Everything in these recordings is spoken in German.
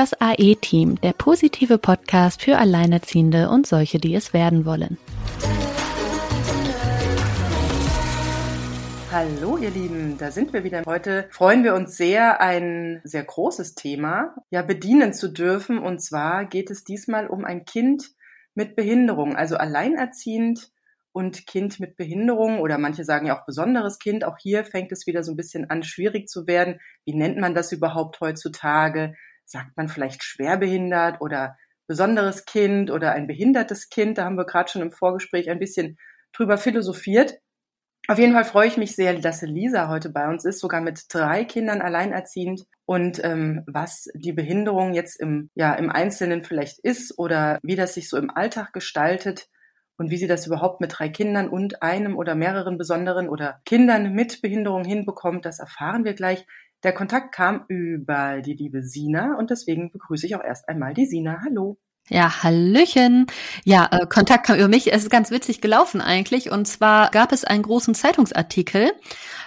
das AE-Team, der positive Podcast für Alleinerziehende und solche, die es werden wollen. Hallo ihr Lieben, da sind wir wieder. Heute freuen wir uns sehr, ein sehr großes Thema ja bedienen zu dürfen. Und zwar geht es diesmal um ein Kind mit Behinderung, also alleinerziehend und Kind mit Behinderung oder manche sagen ja auch besonderes Kind. Auch hier fängt es wieder so ein bisschen an, schwierig zu werden. Wie nennt man das überhaupt heutzutage? Sagt man vielleicht schwerbehindert oder besonderes Kind oder ein behindertes Kind? Da haben wir gerade schon im Vorgespräch ein bisschen drüber philosophiert. Auf jeden Fall freue ich mich sehr, dass Lisa heute bei uns ist, sogar mit drei Kindern alleinerziehend. Und ähm, was die Behinderung jetzt im, ja, im Einzelnen vielleicht ist oder wie das sich so im Alltag gestaltet, und wie sie das überhaupt mit drei Kindern und einem oder mehreren besonderen oder Kindern mit Behinderung hinbekommt, das erfahren wir gleich. Der Kontakt kam über die liebe Sina und deswegen begrüße ich auch erst einmal die Sina. Hallo. Ja, Hallöchen. Ja, äh, Kontakt kam über mich. Es ist ganz witzig gelaufen eigentlich. Und zwar gab es einen großen Zeitungsartikel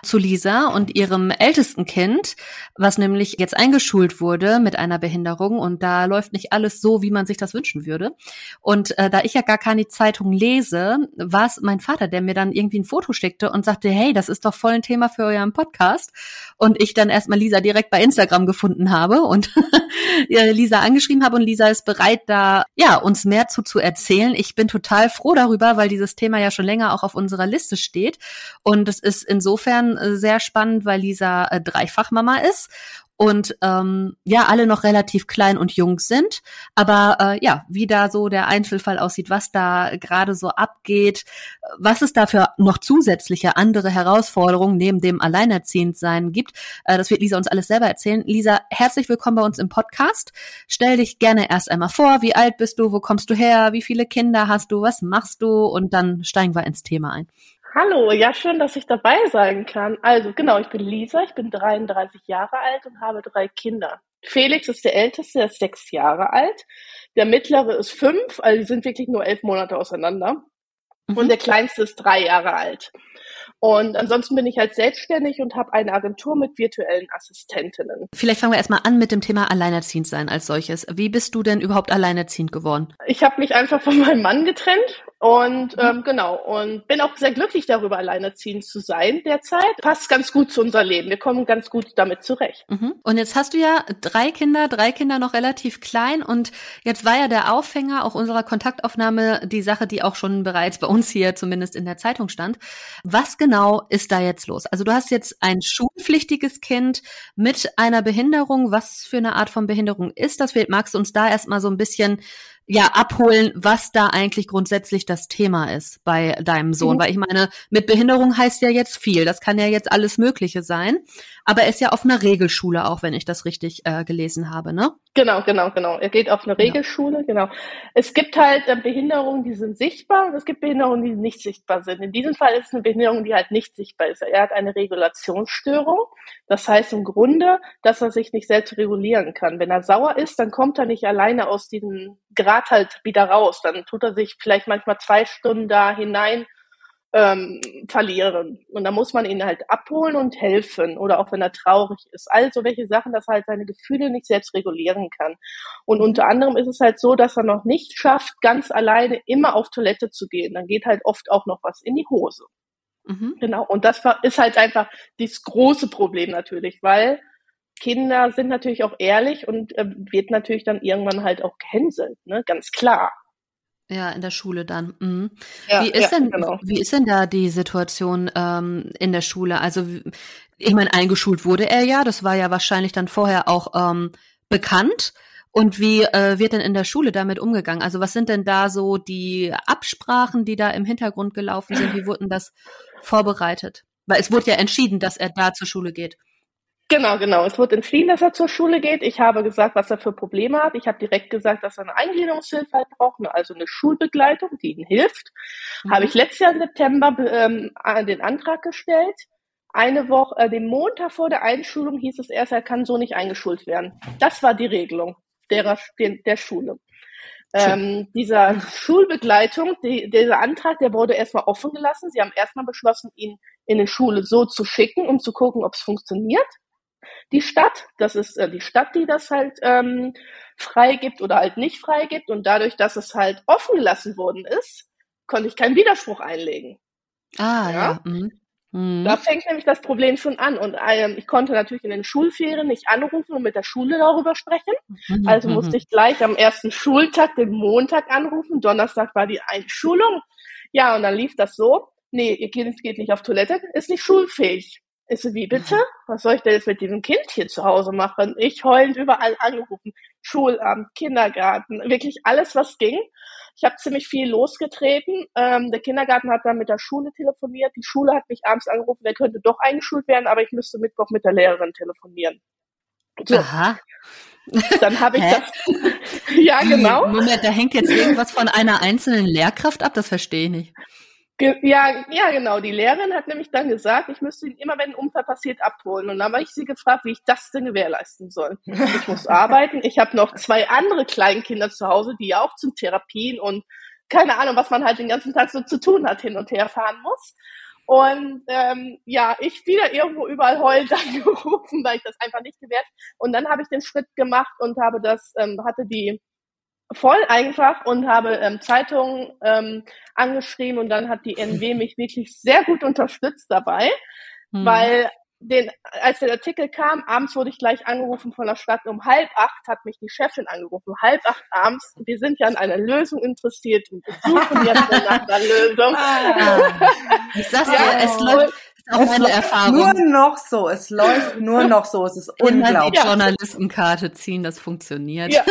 zu Lisa und ihrem ältesten Kind, was nämlich jetzt eingeschult wurde mit einer Behinderung. Und da läuft nicht alles so, wie man sich das wünschen würde. Und äh, da ich ja gar keine Zeitung lese, war es mein Vater, der mir dann irgendwie ein Foto schickte und sagte, hey, das ist doch voll ein Thema für euren Podcast. Und ich dann erstmal Lisa direkt bei Instagram gefunden habe und Lisa angeschrieben habe und Lisa ist bereit, da ja, uns mehr zu, zu erzählen. Ich bin total froh darüber, weil dieses Thema ja schon länger auch auf unserer Liste steht. Und es ist insofern äh, sehr spannend, weil Lisa äh, Dreifachmama ist und ähm, ja, alle noch relativ klein und jung sind. Aber äh, ja, wie da so der Einzelfall aussieht, was da gerade so abgeht, was es da für noch zusätzliche andere Herausforderungen neben dem Alleinerziehendsein gibt, äh, das wird Lisa uns alles selber erzählen. Lisa, herzlich willkommen bei uns im Podcast. Stell dich gerne erst einmal vor, wie alt bist du, wo kommst du her, wie viele Kinder hast du, was machst du und dann steigen wir ins Thema ein. Hallo, ja, schön, dass ich dabei sein kann. Also, genau, ich bin Lisa, ich bin 33 Jahre alt und habe drei Kinder. Felix ist der Älteste, der ist sechs Jahre alt. Der Mittlere ist fünf, also die sind wirklich nur elf Monate auseinander. Mhm. Und der Kleinste ist drei Jahre alt. Und ansonsten bin ich halt selbstständig und habe eine Agentur mit virtuellen Assistentinnen. Vielleicht fangen wir erstmal an mit dem Thema Alleinerziehend sein als solches. Wie bist du denn überhaupt alleinerziehend geworden? Ich habe mich einfach von meinem Mann getrennt und ähm, genau, und bin auch sehr glücklich darüber, alleinerziehend zu sein derzeit. Passt ganz gut zu unser Leben. Wir kommen ganz gut damit zurecht. Mhm. Und jetzt hast du ja drei Kinder, drei Kinder noch relativ klein. Und jetzt war ja der Aufhänger auch unserer Kontaktaufnahme die Sache, die auch schon bereits bei uns hier zumindest in der Zeitung stand. Was genau ist da jetzt los? Also du hast jetzt ein schulpflichtiges Kind mit einer Behinderung. Was für eine Art von Behinderung ist das? Magst du uns da erstmal so ein bisschen ja abholen, was da eigentlich grundsätzlich das Thema ist bei deinem Sohn. Mhm. Weil ich meine, mit Behinderung heißt ja jetzt viel. Das kann ja jetzt alles Mögliche sein. Aber er ist ja auf einer Regelschule, auch wenn ich das richtig äh, gelesen habe, ne? Genau, genau, genau. Er geht auf eine Regelschule, genau. Es gibt halt äh, Behinderungen, die sind sichtbar und es gibt Behinderungen, die nicht sichtbar sind. In diesem Fall ist es eine Behinderung, die halt nicht sichtbar ist. Er hat eine Regulationsstörung. Das heißt im Grunde, dass er sich nicht selbst regulieren kann. Wenn er sauer ist, dann kommt er nicht alleine aus diesem Grad halt wieder raus. Dann tut er sich vielleicht manchmal zwei Stunden da hinein ähm, verlieren. Und da muss man ihn halt abholen und helfen. Oder auch wenn er traurig ist. Also welche Sachen, dass er halt seine Gefühle nicht selbst regulieren kann. Und unter anderem ist es halt so, dass er noch nicht schafft, ganz alleine immer auf Toilette zu gehen. Dann geht halt oft auch noch was in die Hose. Mhm. Genau. Und das ist halt einfach das große Problem natürlich, weil Kinder sind natürlich auch ehrlich und äh, wird natürlich dann irgendwann halt auch gehänselt, ne? Ganz klar. Ja, in der Schule dann. Mhm. Ja, wie ist ja, denn, genau. wie ist denn da die Situation ähm, in der Schule? Also, ich meine, eingeschult wurde er ja, das war ja wahrscheinlich dann vorher auch ähm, bekannt. Und wie äh, wird denn in der Schule damit umgegangen? Also, was sind denn da so die Absprachen, die da im Hintergrund gelaufen sind? Wie wurden das vorbereitet? Weil es wurde ja entschieden, dass er da zur Schule geht. Genau, genau. Es wurde entschieden, dass er zur Schule geht. Ich habe gesagt, was er für Probleme hat. Ich habe direkt gesagt, dass er eine Eingliederungshilfe halt braucht, also eine Schulbegleitung, die ihm hilft. Mhm. Habe ich letztes Jahr im September ähm, den Antrag gestellt. Eine Woche, äh, den Montag vor der Einschulung hieß es erst, er kann so nicht eingeschult werden. Das war die Regelung der, der, der Schule. Ähm, dieser Schulbegleitung, die, dieser Antrag, der wurde erstmal offen gelassen. Sie haben erstmal beschlossen, ihn in eine Schule so zu schicken, um zu gucken, ob es funktioniert. Die Stadt. Das ist äh, die Stadt, die das halt ähm, freigibt oder halt nicht freigibt. Und dadurch, dass es halt offen gelassen worden ist, konnte ich keinen Widerspruch einlegen. Ah, ja. ja. Mhm. Mhm. Da fängt nämlich das Problem schon an. Und ähm, ich konnte natürlich in den Schulferien nicht anrufen und mit der Schule darüber sprechen. Mhm. Also musste mhm. ich gleich am ersten Schultag, den Montag anrufen. Donnerstag war die Einschulung. Ja, und dann lief das so. Nee, ihr Kind geht nicht auf Toilette, ist nicht schulfähig. Ist so, wie bitte? Was soll ich denn jetzt mit diesem Kind hier zu Hause machen? Ich heulend überall angerufen. Schulamt, Kindergarten, wirklich alles, was ging. Ich habe ziemlich viel losgetreten. Ähm, der Kindergarten hat dann mit der Schule telefoniert. Die Schule hat mich abends angerufen, der könnte doch eingeschult werden, aber ich müsste Mittwoch mit der Lehrerin telefonieren. So. Aha. Dann habe ich Hä? das. ja, genau. Moment, da hängt jetzt irgendwas von einer einzelnen Lehrkraft ab, das verstehe ich nicht. Ja, ja, genau. Die Lehrerin hat nämlich dann gesagt, ich müsste ihn immer, wenn ein Unfall passiert, abholen. Und dann habe ich sie gefragt, wie ich das denn gewährleisten soll. Ich muss arbeiten. Ich habe noch zwei andere Kleinkinder zu Hause, die ja auch zum Therapien und keine Ahnung, was man halt den ganzen Tag so zu tun hat, hin und her fahren muss. Und ähm, ja, ich wieder irgendwo überall heulend angerufen, weil ich das einfach nicht gewährt. Und dann habe ich den Schritt gemacht und habe das, ähm, hatte die voll einfach und habe ähm, Zeitungen ähm, angeschrieben und dann hat die NW mich wirklich sehr gut unterstützt dabei, mhm. weil den, als der Artikel kam, abends wurde ich gleich angerufen von der Stadt. Um halb acht hat mich die Chefin angerufen. Halb acht abends. Wir sind ja an einer Lösung interessiert und wir suchen jetzt nach einer Lösung. Ah, ich sag's dir, ja, es läuft, auch es meine Erfahrung. Nur noch so, es läuft nur noch so, es ist unglaublich. Die Journalistenkarte ziehen, das funktioniert. Ja,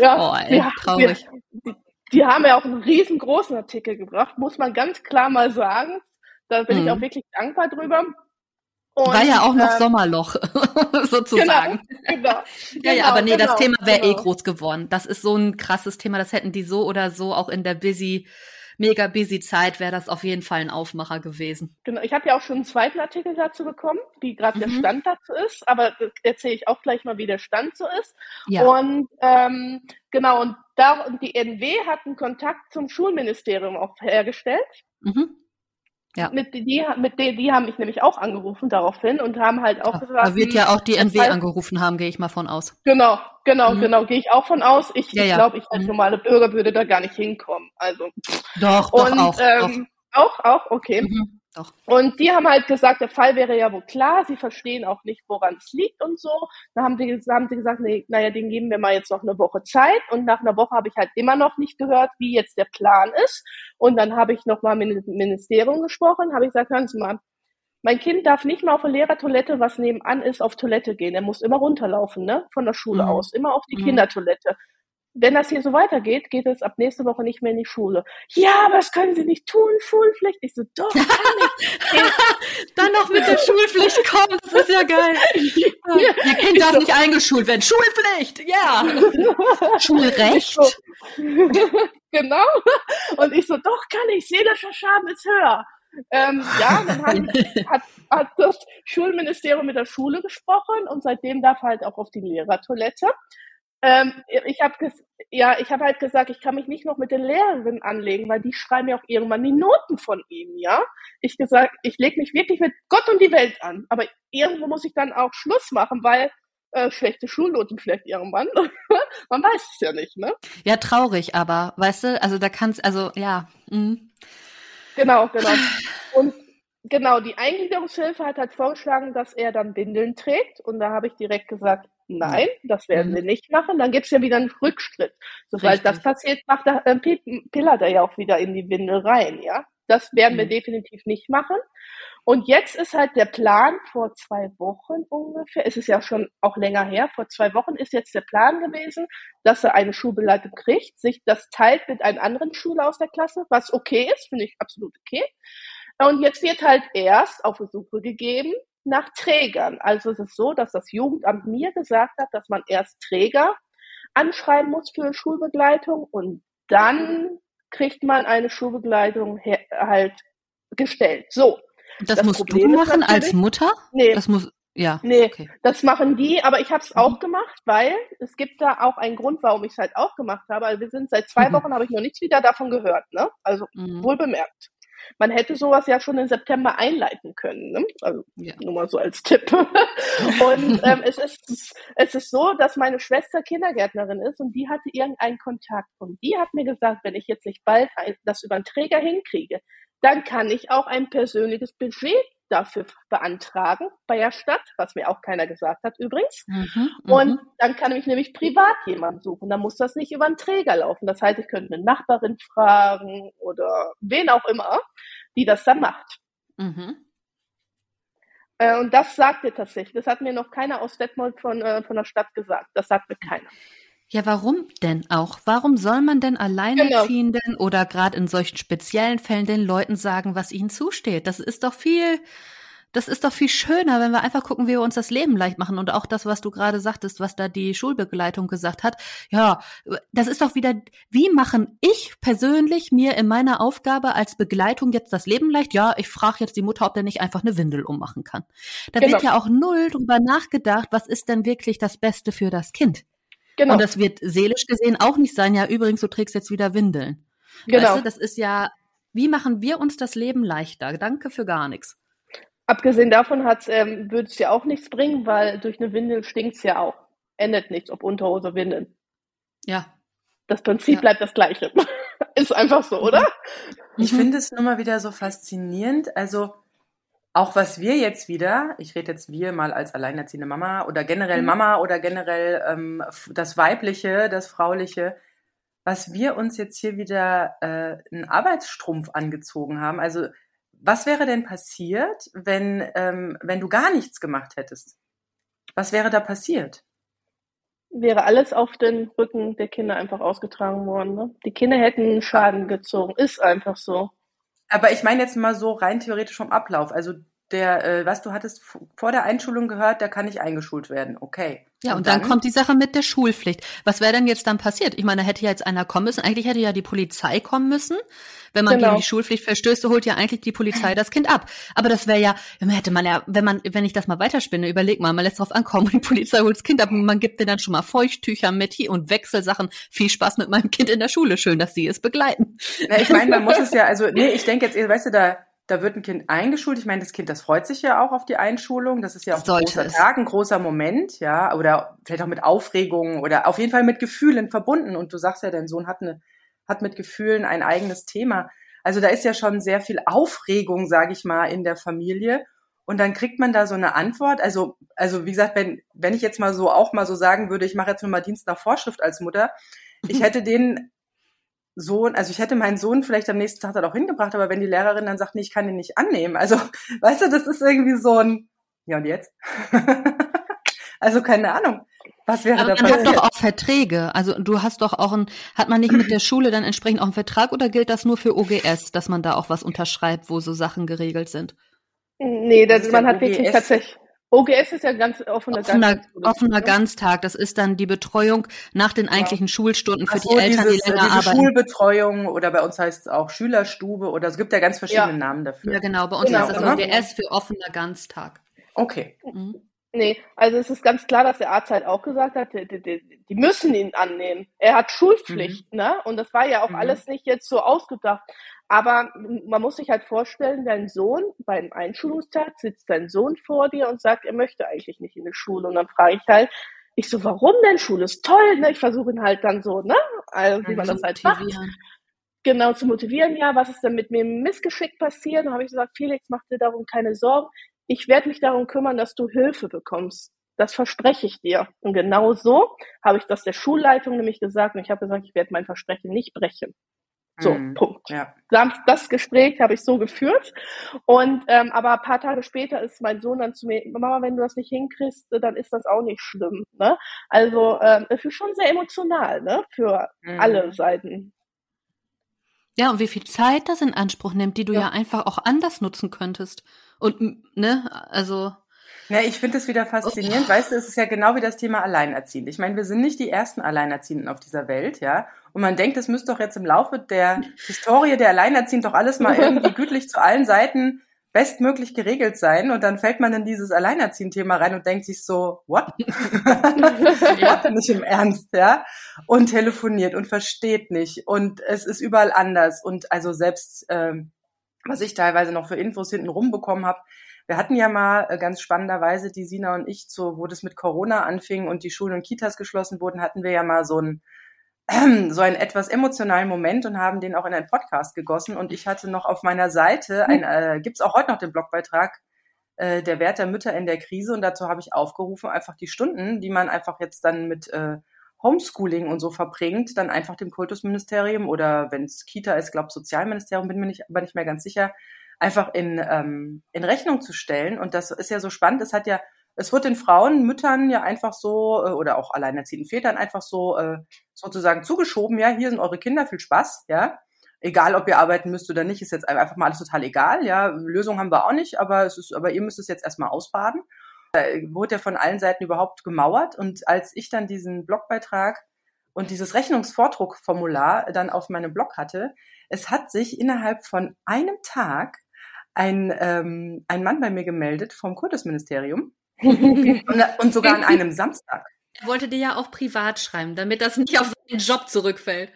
ja. oh, ey, traurig. Die, die, haben ja auch einen riesengroßen Artikel gebracht, muss man ganz klar mal sagen. Da bin mhm. ich auch wirklich dankbar drüber. Und, War ja auch noch ähm, Sommerloch, sozusagen. Genau, genau, ja, ja, genau, aber nee, genau, das Thema wäre genau. eh groß geworden. Das ist so ein krasses Thema, das hätten die so oder so auch in der busy mega busy Zeit wäre das auf jeden Fall ein Aufmacher gewesen. Genau, ich habe ja auch schon einen zweiten Artikel dazu bekommen, wie gerade mhm. der Stand dazu ist, aber erzähle ich auch gleich mal, wie der Stand so ist. Ja. Und ähm, genau, und da und die NW hat einen Kontakt zum Schulministerium auch hergestellt. Mhm. Ja. Mit, die, mit denen, die haben mich nämlich auch angerufen daraufhin und haben halt auch gesagt. Da wird ja auch die NW angerufen haben, gehe ich mal von aus. Genau, genau, mhm. genau, gehe ich auch von aus. Ich, ja, ich glaube, ich als mhm. normale Bürger würde da gar nicht hinkommen. Also. Doch, doch, und, auch. Ähm, auch, auch, okay. Mhm. Doch. Und die haben halt gesagt, der Fall wäre ja wohl klar, sie verstehen auch nicht, woran es liegt und so. Dann haben, die, haben sie gesagt, nee, naja, den geben wir mal jetzt noch eine Woche Zeit. Und nach einer Woche habe ich halt immer noch nicht gehört, wie jetzt der Plan ist. Und dann habe ich nochmal mit dem Ministerium gesprochen, habe ich gesagt, hören Sie mal, mein Kind darf nicht mal auf eine Lehrertoilette, was nebenan ist, auf Toilette gehen. Er muss immer runterlaufen, ne? Von der Schule mhm. aus. Immer auf die mhm. Kindertoilette wenn das hier so weitergeht, geht es ab nächste Woche nicht mehr in die Schule. Ja, aber das können Sie nicht tun, Schulpflicht. Ich so, doch, kann ich. Dann noch mit der Schulpflicht kommen, das ist ja geil. Ja, Ihr Kind darf so. nicht eingeschult werden. Schulpflicht, ja. Schulrecht. So. genau. Und ich so, doch, kann ich, der Schaden ist höher. Ähm, ja, dann hat, hat, hat das Schulministerium mit der Schule gesprochen und seitdem darf halt auch auf die Lehrertoilette. Ähm, ich habe ja, ich habe halt gesagt, ich kann mich nicht noch mit den Lehrerinnen anlegen, weil die schreiben ja auch irgendwann die Noten von ihnen, ja. Ich gesagt, ich lege mich wirklich mit Gott und die Welt an, aber irgendwo muss ich dann auch Schluss machen, weil äh, schlechte Schulnoten vielleicht irgendwann. Man weiß es ja nicht, ne? Ja, traurig, aber weißt du, also da kannst, also ja. Mh. Genau, genau. Und genau, die Eingliederungshilfe hat halt vorgeschlagen, dass er dann Bindeln trägt. Und da habe ich direkt gesagt, Nein, das werden wir mhm. nicht machen. Dann gibt's ja wieder einen Rückschritt. Sobald das passiert, macht er, äh, pillert er ja auch wieder in die Windel rein, ja. Das werden mhm. wir definitiv nicht machen. Und jetzt ist halt der Plan vor zwei Wochen ungefähr, es ist ja schon auch länger her, vor zwei Wochen ist jetzt der Plan gewesen, dass er eine Schulbeleitung kriegt, sich das teilt mit einem anderen Schüler aus der Klasse, was okay ist, finde ich absolut okay. Und jetzt wird halt erst auf Suche gegeben, nach Trägern. Also es ist so, dass das Jugendamt mir gesagt hat, dass man erst Träger anschreiben muss für Schulbegleitung und dann kriegt man eine Schulbegleitung halt gestellt. So. Das, das musst Problem du machen als Mutter? Nee. Das muss, ja. Nee, okay. das machen die, aber ich habe es mhm. auch gemacht, weil es gibt da auch einen Grund, warum ich es halt auch gemacht habe. Also wir sind seit zwei mhm. Wochen, habe ich noch nichts wieder davon gehört, ne? Also mhm. wohl bemerkt. Man hätte sowas ja schon im September einleiten können. Ne? Also ja. nur mal so als Tipp. und ähm, es, ist, es ist so, dass meine Schwester Kindergärtnerin ist und die hatte irgendeinen Kontakt. Und die hat mir gesagt, wenn ich jetzt nicht bald das über einen Träger hinkriege, dann kann ich auch ein persönliches Budget dafür beantragen bei der Stadt, was mir auch keiner gesagt hat übrigens. Mhm, und mhm. dann kann ich nämlich privat jemanden suchen. Dann muss das nicht über einen Träger laufen. Das heißt, ich könnte eine Nachbarin fragen oder wen auch immer, die das dann macht. Mhm. Äh, und das sagt ihr tatsächlich. Das hat mir noch keiner aus Detmold von, äh, von der Stadt gesagt. Das sagt mir keiner. Ja, warum denn auch? Warum soll man denn Alleinerziehenden genau. oder gerade in solchen speziellen Fällen den Leuten sagen, was ihnen zusteht? Das ist doch viel, das ist doch viel schöner, wenn wir einfach gucken, wie wir uns das Leben leicht machen. Und auch das, was du gerade sagtest, was da die Schulbegleitung gesagt hat. Ja, das ist doch wieder, wie machen ich persönlich mir in meiner Aufgabe als Begleitung jetzt das Leben leicht? Ja, ich frage jetzt die Mutter, ob der nicht einfach eine Windel ummachen kann. Da genau. wird ja auch null drüber nachgedacht, was ist denn wirklich das Beste für das Kind. Genau. Und das wird seelisch gesehen auch nicht sein, ja, übrigens, du trägst jetzt wieder Windeln. Genau. Weißt du, das ist ja, wie machen wir uns das Leben leichter? Danke für gar nichts. Abgesehen davon hat, ähm, würde es ja auch nichts bringen, weil durch eine Windel stinkt es ja auch. Endet nichts, ob Unterhose, Windeln. Ja. Das Prinzip ja. bleibt das gleiche. ist einfach so, oder? Ich mhm. finde es nur mal wieder so faszinierend. Also, auch was wir jetzt wieder, ich rede jetzt wir mal als alleinerziehende Mama oder generell mhm. Mama oder generell ähm, das Weibliche, das Frauliche, was wir uns jetzt hier wieder äh, einen Arbeitsstrumpf angezogen haben. Also was wäre denn passiert, wenn, ähm, wenn du gar nichts gemacht hättest? Was wäre da passiert? Wäre alles auf den Rücken der Kinder einfach ausgetragen worden. Ne? Die Kinder hätten Schaden gezogen. Ist einfach so. Aber ich meine jetzt mal so rein theoretisch vom Ablauf. Also der, äh, was du hattest vor der Einschulung gehört, der kann nicht eingeschult werden. Okay. Ja, und, und dann, dann, kommt die Sache mit der Schulpflicht. Was wäre denn jetzt dann passiert? Ich meine, da hätte ja jetzt einer kommen müssen. Eigentlich hätte ja die Polizei kommen müssen. Wenn man genau. gegen die Schulpflicht verstößt, holt ja eigentlich die Polizei das Kind ab. Aber das wäre ja, hätte man ja, wenn man, wenn ich das mal weiterspinne, überleg mal, man lässt drauf ankommen und die Polizei holt das Kind ab und man gibt dir dann schon mal Feuchttücher mit hier und Wechselsachen. Viel Spaß mit meinem Kind in der Schule. Schön, dass Sie es begleiten. Ja, ich meine, man muss es ja, also, nee, ich denke jetzt, weißt du, da, da wird ein Kind eingeschult. Ich meine, das Kind, das freut sich ja auch auf die Einschulung. Das ist ja auch ein großer es. Tag, ein großer Moment, ja, oder vielleicht auch mit Aufregung oder auf jeden Fall mit Gefühlen verbunden. Und du sagst ja, dein Sohn hat eine, hat mit Gefühlen ein eigenes Thema. Also da ist ja schon sehr viel Aufregung, sage ich mal, in der Familie. Und dann kriegt man da so eine Antwort. Also, also wie gesagt, wenn, wenn ich jetzt mal so auch mal so sagen würde, ich mache jetzt nur mal Dienst nach Vorschrift als Mutter, ich hätte den Sohn, also ich hätte meinen Sohn vielleicht am nächsten Tag dann auch hingebracht, aber wenn die Lehrerin dann sagt, nee, ich kann ihn nicht annehmen, also weißt du, das ist irgendwie so ein, ja und jetzt? also keine Ahnung. Was wäre aber da man passiert? hat doch auch Verträge. Also du hast doch auch ein, hat man nicht mit der Schule dann entsprechend auch einen Vertrag oder gilt das nur für OGS, dass man da auch was unterschreibt, wo so Sachen geregelt sind? Nee, das, man hat wirklich tatsächlich. OGS ist ja ganz offener, offener Ganztag. Offener Ganztag. Das ist dann die Betreuung nach den eigentlichen ja. Schulstunden für so, die Eltern, dieses, die länger diese arbeiten. Schulbetreuung oder bei uns heißt es auch Schülerstube oder es gibt ja ganz verschiedene ja. Namen dafür. Ja, genau. Bei uns genau. ist das OGS für offener Ganztag. Okay. Mhm. Nee, also es ist ganz klar, dass der Arzt halt auch gesagt hat, die, die, die müssen ihn annehmen. Er hat Schulpflicht, mhm. ne? Und das war ja auch mhm. alles nicht jetzt so ausgedacht. Aber man muss sich halt vorstellen, dein Sohn, beim Einschulungstag sitzt dein Sohn vor dir und sagt, er möchte eigentlich nicht in die Schule. Und dann frage ich halt, ich so, warum denn? Schule ist toll, ne? Ich versuche ihn halt dann so, ne? Also, wie man das halt macht. Genau, zu motivieren, ja, was ist denn mit mir im Missgeschick passiert? Dann habe ich gesagt, Felix, mach dir darum keine Sorgen. Ich werde mich darum kümmern, dass du Hilfe bekommst. Das verspreche ich dir. Und genau so habe ich das der Schulleitung nämlich gesagt. Und ich habe gesagt, ich werde mein Versprechen nicht brechen. So, mhm, Punkt. Ja. Das Gespräch habe ich so geführt. Und ähm, aber ein paar Tage später ist mein Sohn dann zu mir, Mama, wenn du das nicht hinkriegst, dann ist das auch nicht schlimm. Ne? Also ähm, das ist schon sehr emotional, ne? Für mhm. alle Seiten. Ja, und wie viel Zeit das in Anspruch nimmt, die du ja, ja einfach auch anders nutzen könntest. Und ne, also ja, ich finde es wieder faszinierend. Oh. Weißt du, es ist ja genau wie das Thema Alleinerziehend. Ich meine, wir sind nicht die ersten Alleinerziehenden auf dieser Welt, ja. Und man denkt, es müsste doch jetzt im Laufe der Historie der Alleinerziehenden doch alles mal irgendwie gütlich zu allen Seiten bestmöglich geregelt sein. Und dann fällt man in dieses Alleinerziehend-Thema rein und denkt sich so, what? ja, nicht im Ernst, ja. Und telefoniert und versteht nicht. Und es ist überall anders. Und also selbst, ähm, was ich teilweise noch für Infos hinten rumbekommen habe. Wir hatten ja mal äh, ganz spannenderweise, die Sina und ich, so, wo das mit Corona anfing und die Schulen und Kitas geschlossen wurden, hatten wir ja mal so ein so einen etwas emotionalen Moment und haben den auch in einen Podcast gegossen. Und ich hatte noch auf meiner Seite, ein, äh, gibt es auch heute noch den Blogbeitrag, äh, der Wert der Mütter in der Krise. Und dazu habe ich aufgerufen, einfach die Stunden, die man einfach jetzt dann mit äh, Homeschooling und so verbringt, dann einfach dem Kultusministerium oder wenn es Kita ist, glaube Sozialministerium, bin mir nicht, aber nicht mehr ganz sicher, einfach in, ähm, in Rechnung zu stellen. Und das ist ja so spannend. Es hat ja, es wird den Frauen, Müttern ja einfach so, äh, oder auch alleinerziehenden Vätern einfach so äh, sozusagen zugeschoben, ja, hier sind eure Kinder, viel Spaß, ja. Egal, ob ihr arbeiten müsst oder nicht, ist jetzt einfach mal alles total egal, ja. Lösung haben wir auch nicht, aber es ist, aber ihr müsst es jetzt erstmal ausbaden. Da wurde ja von allen Seiten überhaupt gemauert. Und als ich dann diesen Blogbeitrag und dieses Rechnungsvordruckformular dann auf meinem Blog hatte, es hat sich innerhalb von einem Tag ein, ähm, ein Mann bei mir gemeldet vom Kultusministerium und, und sogar an einem Samstag. Er wollte dir ja auch privat schreiben, damit das nicht auf seinen Job zurückfällt.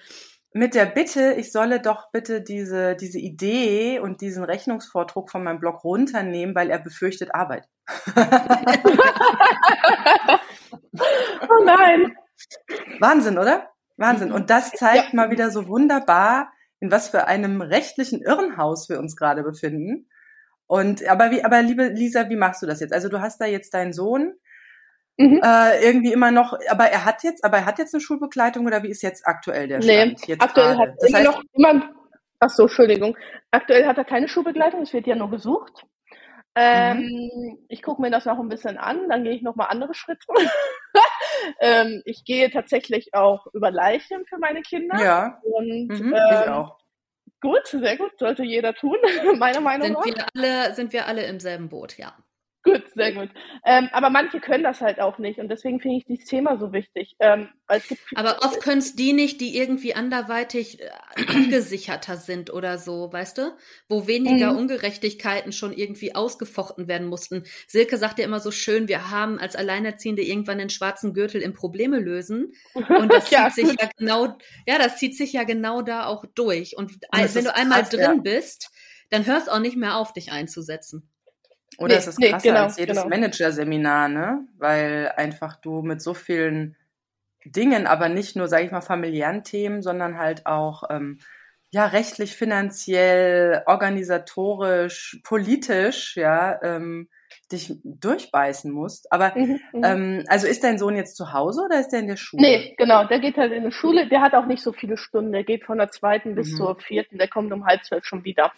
Mit der Bitte, ich solle doch bitte diese, diese Idee und diesen Rechnungsvordruck von meinem Blog runternehmen, weil er befürchtet Arbeit. oh nein. Wahnsinn, oder? Wahnsinn. Und das zeigt ja. mal wieder so wunderbar, in was für einem rechtlichen Irrenhaus wir uns gerade befinden. Und aber wie, aber liebe Lisa, wie machst du das jetzt? Also du hast da jetzt deinen Sohn mhm. äh, irgendwie immer noch, aber er hat jetzt, aber er hat jetzt eine Schulbegleitung oder wie ist jetzt aktuell der Stand? Nee, jetzt aktuell gerade? hat das heißt, noch immer. Ach so, Entschuldigung. Aktuell hat er keine Schulbegleitung, es wird ja nur gesucht. Ähm, mhm. Ich gucke mir das noch ein bisschen an, dann gehe ich noch mal andere Schritte. Ähm, ich gehe tatsächlich auch über Leichen für meine Kinder. Ja. Und mhm, ähm, ich auch. Gut, sehr gut, sollte jeder tun, meiner Meinung sind nach. Wir alle, sind wir alle im selben Boot, ja. Gut, sehr gut. Ähm, aber manche können das halt auch nicht und deswegen finde ich dieses Thema so wichtig. Ähm, aber oft können es die nicht, die irgendwie anderweitig äh, abgesicherter sind oder so, weißt du? Wo weniger mhm. Ungerechtigkeiten schon irgendwie ausgefochten werden mussten. Silke sagt ja immer so schön, wir haben als Alleinerziehende irgendwann den schwarzen Gürtel im Probleme lösen. Und das ja, zieht sich ja genau, ja, das zieht sich ja genau da auch durch. Und, und wenn du einmal krass, drin ja. bist, dann hörst auch nicht mehr auf, dich einzusetzen. Oder nee, es ist krasser nee, genau, als jedes genau. Managerseminar, ne? Weil einfach du mit so vielen Dingen, aber nicht nur, sage ich mal, familiären Themen, sondern halt auch ähm, ja rechtlich, finanziell, organisatorisch, politisch, ja, ähm, dich durchbeißen musst. Aber mhm, mhm, ähm, also ist dein Sohn jetzt zu Hause oder ist der in der Schule? Nee, genau, der geht halt in die Schule, der hat auch nicht so viele Stunden, der geht von der zweiten mhm. bis zur vierten, der kommt um halb zwölf schon wieder.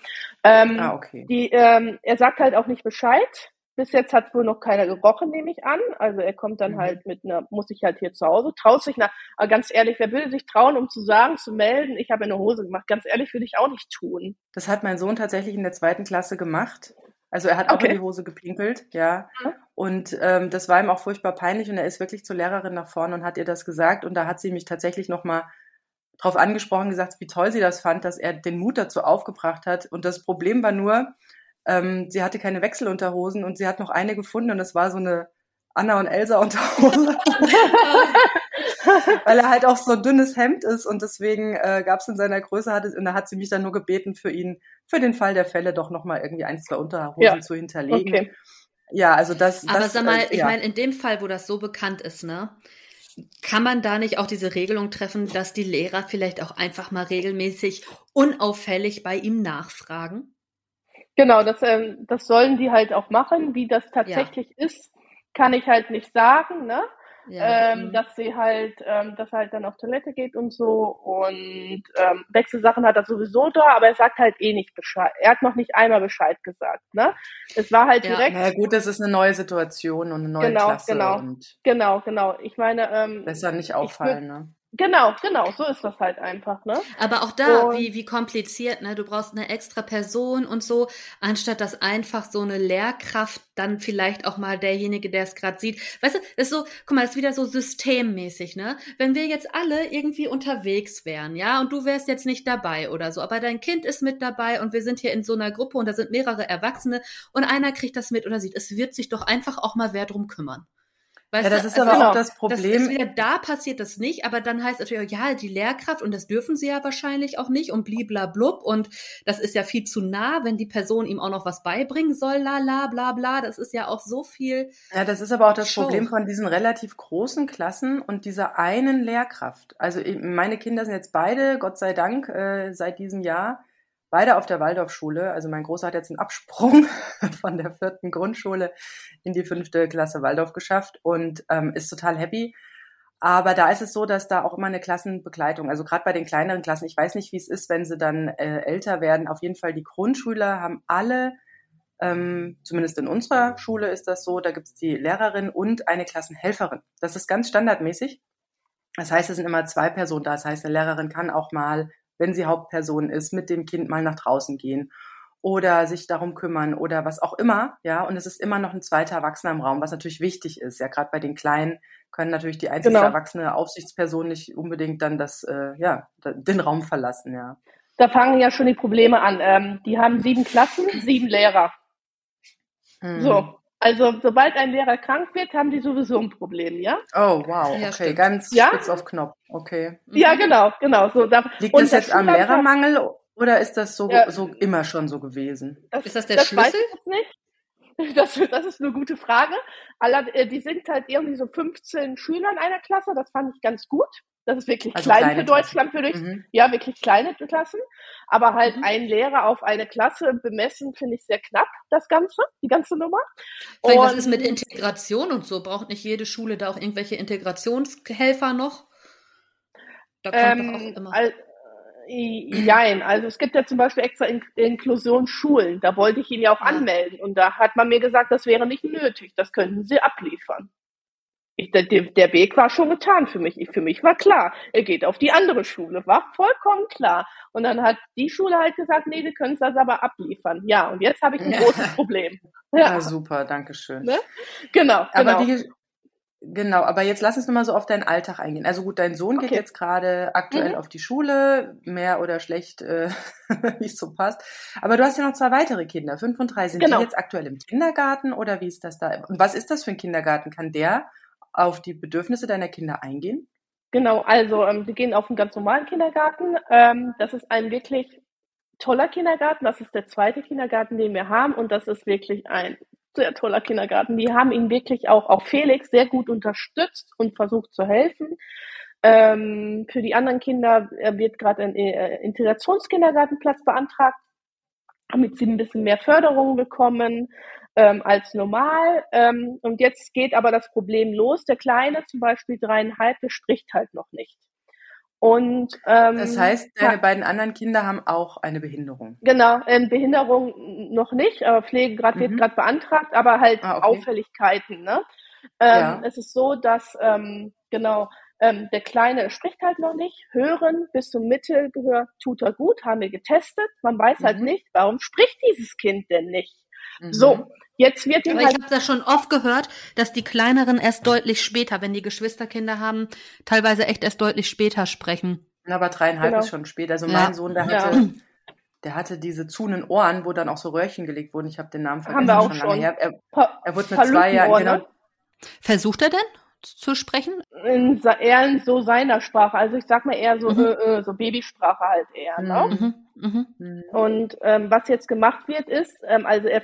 Ähm, ah, okay. Die, ähm, er sagt halt auch nicht Bescheid. Bis jetzt hat wohl noch keiner gerochen, nehme ich an. Also er kommt dann mhm. halt mit einer, muss ich halt hier zu Hause, traut sich nach, aber ganz ehrlich, wer würde sich trauen, um zu sagen, zu melden, ich habe eine Hose gemacht? Ganz ehrlich, würde ich auch nicht tun. Das hat mein Sohn tatsächlich in der zweiten Klasse gemacht. Also er hat okay. auch in die Hose gepinkelt, ja. Mhm. Und ähm, das war ihm auch furchtbar peinlich und er ist wirklich zur Lehrerin nach vorne und hat ihr das gesagt und da hat sie mich tatsächlich nochmal drauf angesprochen, gesagt, wie toll sie das fand, dass er den Mut dazu aufgebracht hat. Und das Problem war nur, ähm, sie hatte keine Wechselunterhosen und sie hat noch eine gefunden und das war so eine Anna und Elsa Unterhose. Weil er halt auch so ein dünnes Hemd ist und deswegen äh, gab es in seiner Größe, hat es, und da hat sie mich dann nur gebeten, für ihn, für den Fall der Fälle doch nochmal irgendwie ein, zwei Unterhosen ja. zu hinterlegen. Okay. Ja, also das. Aber das, sag mal, äh, ich ja. meine, in dem Fall, wo das so bekannt ist, ne? Kann man da nicht auch diese Regelung treffen, dass die Lehrer vielleicht auch einfach mal regelmäßig unauffällig bei ihm nachfragen? Genau, das, ähm, das sollen die halt auch machen. Wie das tatsächlich ja. ist, kann ich halt nicht sagen, ne? Ja, ähm, mhm. dass sie halt, ähm, dass er halt dann auf Toilette geht und so und ähm, Wechselsachen hat er sowieso da, aber er sagt halt eh nicht Bescheid. Er hat noch nicht einmal Bescheid gesagt, ne? Es war halt ja, direkt. Na gut, das ist eine neue Situation und eine neue genau, Klasse. Genau, und genau, genau. Ich meine, ähm, besser nicht auffallen, ne? Genau, genau, so ist das halt einfach, ne? Aber auch da, und wie, wie kompliziert, ne? Du brauchst eine extra Person und so, anstatt dass einfach so eine Lehrkraft dann vielleicht auch mal derjenige, der es gerade sieht. Weißt du, das ist so, guck mal, das ist wieder so systemmäßig, ne? Wenn wir jetzt alle irgendwie unterwegs wären, ja, und du wärst jetzt nicht dabei oder so, aber dein Kind ist mit dabei und wir sind hier in so einer Gruppe und da sind mehrere Erwachsene und einer kriegt das mit oder sieht, es wird sich doch einfach auch mal wer drum kümmern. Weißt ja, das du? ist aber Also, auch das Das Problem. ist wieder da passiert das nicht, aber dann heißt es natürlich, ja, die Lehrkraft und das dürfen sie ja wahrscheinlich auch nicht und bliblablub und das ist ja viel zu nah, wenn die Person ihm auch noch was beibringen soll, la la bla bla, das ist ja auch so viel. Ja, das ist aber auch das Show. Problem von diesen relativ großen Klassen und dieser einen Lehrkraft. Also meine Kinder sind jetzt beide, Gott sei Dank, äh, seit diesem Jahr beide auf der Waldorfschule. Also mein Großer hat jetzt einen Absprung von der vierten Grundschule in die fünfte Klasse Waldorf geschafft und ähm, ist total happy. Aber da ist es so, dass da auch immer eine Klassenbegleitung, also gerade bei den kleineren Klassen, ich weiß nicht, wie es ist, wenn sie dann äh, älter werden. Auf jeden Fall die Grundschüler haben alle ähm, zumindest in unserer Schule ist das so, da gibt's die Lehrerin und eine Klassenhelferin. Das ist ganz standardmäßig. Das heißt, es sind immer zwei Personen da. Das heißt, eine Lehrerin kann auch mal, wenn sie Hauptperson ist, mit dem Kind mal nach draußen gehen oder sich darum kümmern oder was auch immer, ja. Und es ist immer noch ein zweiter Erwachsener im Raum, was natürlich wichtig ist. Ja, gerade bei den Kleinen können natürlich die einzige Genau. erwachsene Aufsichtsperson nicht unbedingt dann das, äh, ja, den Raum verlassen, ja. Da fangen ja schon die Probleme an. Ähm, die haben sieben Klassen, sieben Lehrer. Mhm. So. Also, sobald ein Lehrer krank wird, haben die sowieso ein Problem, ja? Oh, wow, Ja, okay, stimmt. ganz Ja? spitz auf Knopf, okay. Ja, genau, genau. So, da, Liegt das jetzt am Lehrermangel oder ist das so, Ja. so immer schon so gewesen? Das, Ist das der das weiß Schlüssel? ich jetzt nicht. Das, das ist eine gute Frage. Aller, äh, die sind halt irgendwie so 15 Schüler in einer Klasse. Das fand ich ganz gut. Das ist wirklich Also klein für Deutschland, würde ich Mhm. Ja, wirklich kleine Klassen. Aber halt Mhm. ein Lehrer auf eine Klasse bemessen, finde ich sehr knapp, das Ganze, die ganze Nummer. Vielleicht, was Und- ist mit Integration und so? Braucht nicht jede Schule da auch irgendwelche Integrationshelfer noch? Da kommt doch auch Ähm, immer. al- äh, Jein, also es gibt ja zum Beispiel extra In Inklusionsschulen, da wollte ich ihn ja auch Ja. anmelden und da hat man mir gesagt, das wäre nicht nötig, das könnten sie abliefern. Ich, der, der Weg war schon getan für mich. Ich, für mich war klar, er geht auf die andere Schule, war vollkommen klar. Und dann hat die Schule halt gesagt, nee, wir können es das aber abliefern. Ja, und jetzt habe ich ein Ja. großes Problem. Ja, Ja, super, danke schön. Ne? genau, Aber genau. wie, genau, aber jetzt lass uns nochmal so auf deinen Alltag eingehen. Also gut, dein Sohn geht Okay. jetzt gerade aktuell Mhm. auf die Schule, mehr oder schlecht, äh, wie es so passt. Aber du hast ja noch zwei weitere Kinder, fünf und drei. Sind Genau. die jetzt aktuell im Kindergarten oder wie ist das da? Und was ist das für ein Kindergarten? Kann der auf die Bedürfnisse deiner Kinder eingehen? Genau, also ähm, wir gehen auf einen ganz normalen Kindergarten. Ähm, das ist ein wirklich toller Kindergarten. Das ist der zweite Kindergarten, den wir haben. Und das ist wirklich ein sehr toller Kindergarten. Die haben ihn wirklich auch, auch Felix, sehr gut unterstützt und versucht zu helfen. Ähm, für die anderen Kinder wird gerade ein äh, Integrationskindergartenplatz beantragt, damit sie ein bisschen mehr Förderung bekommen ähm, als normal. Ähm, und jetzt geht aber das Problem los. Der Kleine, zum Beispiel dreieinhalb, der spricht halt noch nicht. Und ähm, Das heißt, deine ja, beiden anderen Kinder haben auch eine Behinderung. genau, ähm, Behinderung noch nicht, aber Pflegegrad wird Mhm. gerade beantragt, aber halt Ah, okay. Auffälligkeiten. Ne? Ähm, Ja. Es ist so, dass ähm, genau ähm, der Kleine spricht halt noch nicht. Hören bis zum Mittelgehör tut er gut, haben wir getestet. Man weiß halt Mhm. nicht, warum spricht dieses Kind denn nicht. Mhm. So, jetzt wird Aber ich halt habe das schon oft gehört, dass die kleineren erst deutlich später, wenn die Geschwisterkinder haben, teilweise echt erst deutlich später sprechen. Aber dreieinhalb Genau. ist schon spät. Also Ja. mein Sohn, der Ja. hatte, der hatte diese zunen Ohren, wo dann auch so Röhrchen gelegt wurden. Ich habe den Namen Haben vergessen, wir auch schon lange schon. her. Er, Pa er wurde mit zwei Jahren, genau, ne? Versucht er denn zu sprechen? in eher in so seiner Sprache. Also ich sag mal eher so, Mhm. äh, äh, so Babysprache halt eher. Ne? Mhm, mhm. Mhm. Und ähm, was jetzt gemacht wird, ist, ähm, also er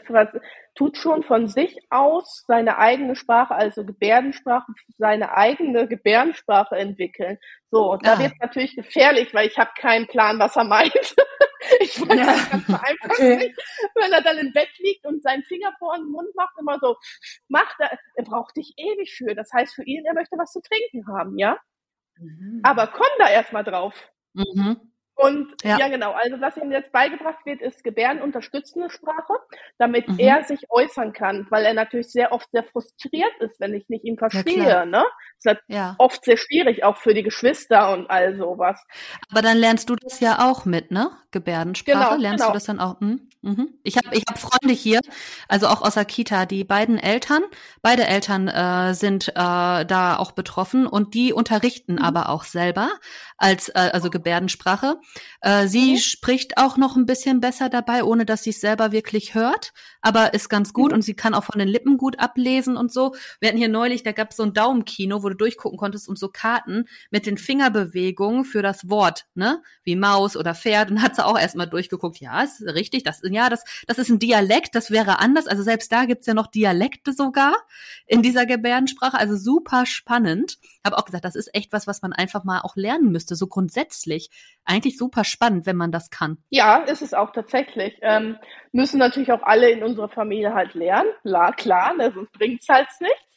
tut schon von sich aus seine eigene Sprache, also Gebärdensprache, seine eigene Gebärdensprache entwickeln. So, und da Ah. wird es natürlich gefährlich, weil ich habe keinen Plan, was er meint. ich weiß Ja. ganz einfach Okay. nicht. Wenn er dann im Bett liegt und seinen Finger vor den Mund macht, immer so, macht er, er braucht dich ewig für. Das heißt für ihn, er möchte was zu trinken haben, ja? Mhm. Aber komm da erstmal drauf. Mhm. Und Ja. ja. genau, also was ihm jetzt beigebracht wird, ist gebärdenunterstützende Sprache, damit Mhm. er sich äußern kann, weil er natürlich sehr oft sehr frustriert ist, wenn ich nicht ihn verstehe. ne? Ist halt Ja. oft sehr schwierig, auch für die Geschwister und all sowas. Aber dann lernst du das ja auch mit, ne? Gebärdensprache. Genau, lernst genau. du das dann auch? Mhm. Mhm. Ich habe ich hab Freunde hier, also auch aus der Kita, die beiden Eltern, beide Eltern äh, sind äh, da auch betroffen und die unterrichten Mhm. aber auch selber als äh, also Gebärdensprache Äh, sie mhm. spricht auch noch ein bisschen besser dabei, ohne dass sie es selber wirklich hört, aber ist ganz gut mhm. und sie kann auch von den Lippen gut ablesen und so. Wir hatten hier neulich, da gab es so ein Daumenkino, wo du durchgucken konntest und so Karten mit den Fingerbewegungen für das Wort, ne? Wie Maus oder Pferd. Und hat sie auch erstmal durchgeguckt, ja, ist richtig, das, ja, das, das ist ein Dialekt, das wäre anders. Also selbst da gibt's ja noch Dialekte sogar in dieser Gebärdensprache. Also super spannend. Habe auch gesagt, das ist echt was, was man einfach mal auch lernen müsste, so grundsätzlich. Eigentlich super spannend, wenn man das kann. Ja, ist es auch tatsächlich. Ähm, müssen natürlich auch alle in unserer Familie halt lernen. Klar, klar, ne, sonst bringt's halt nichts.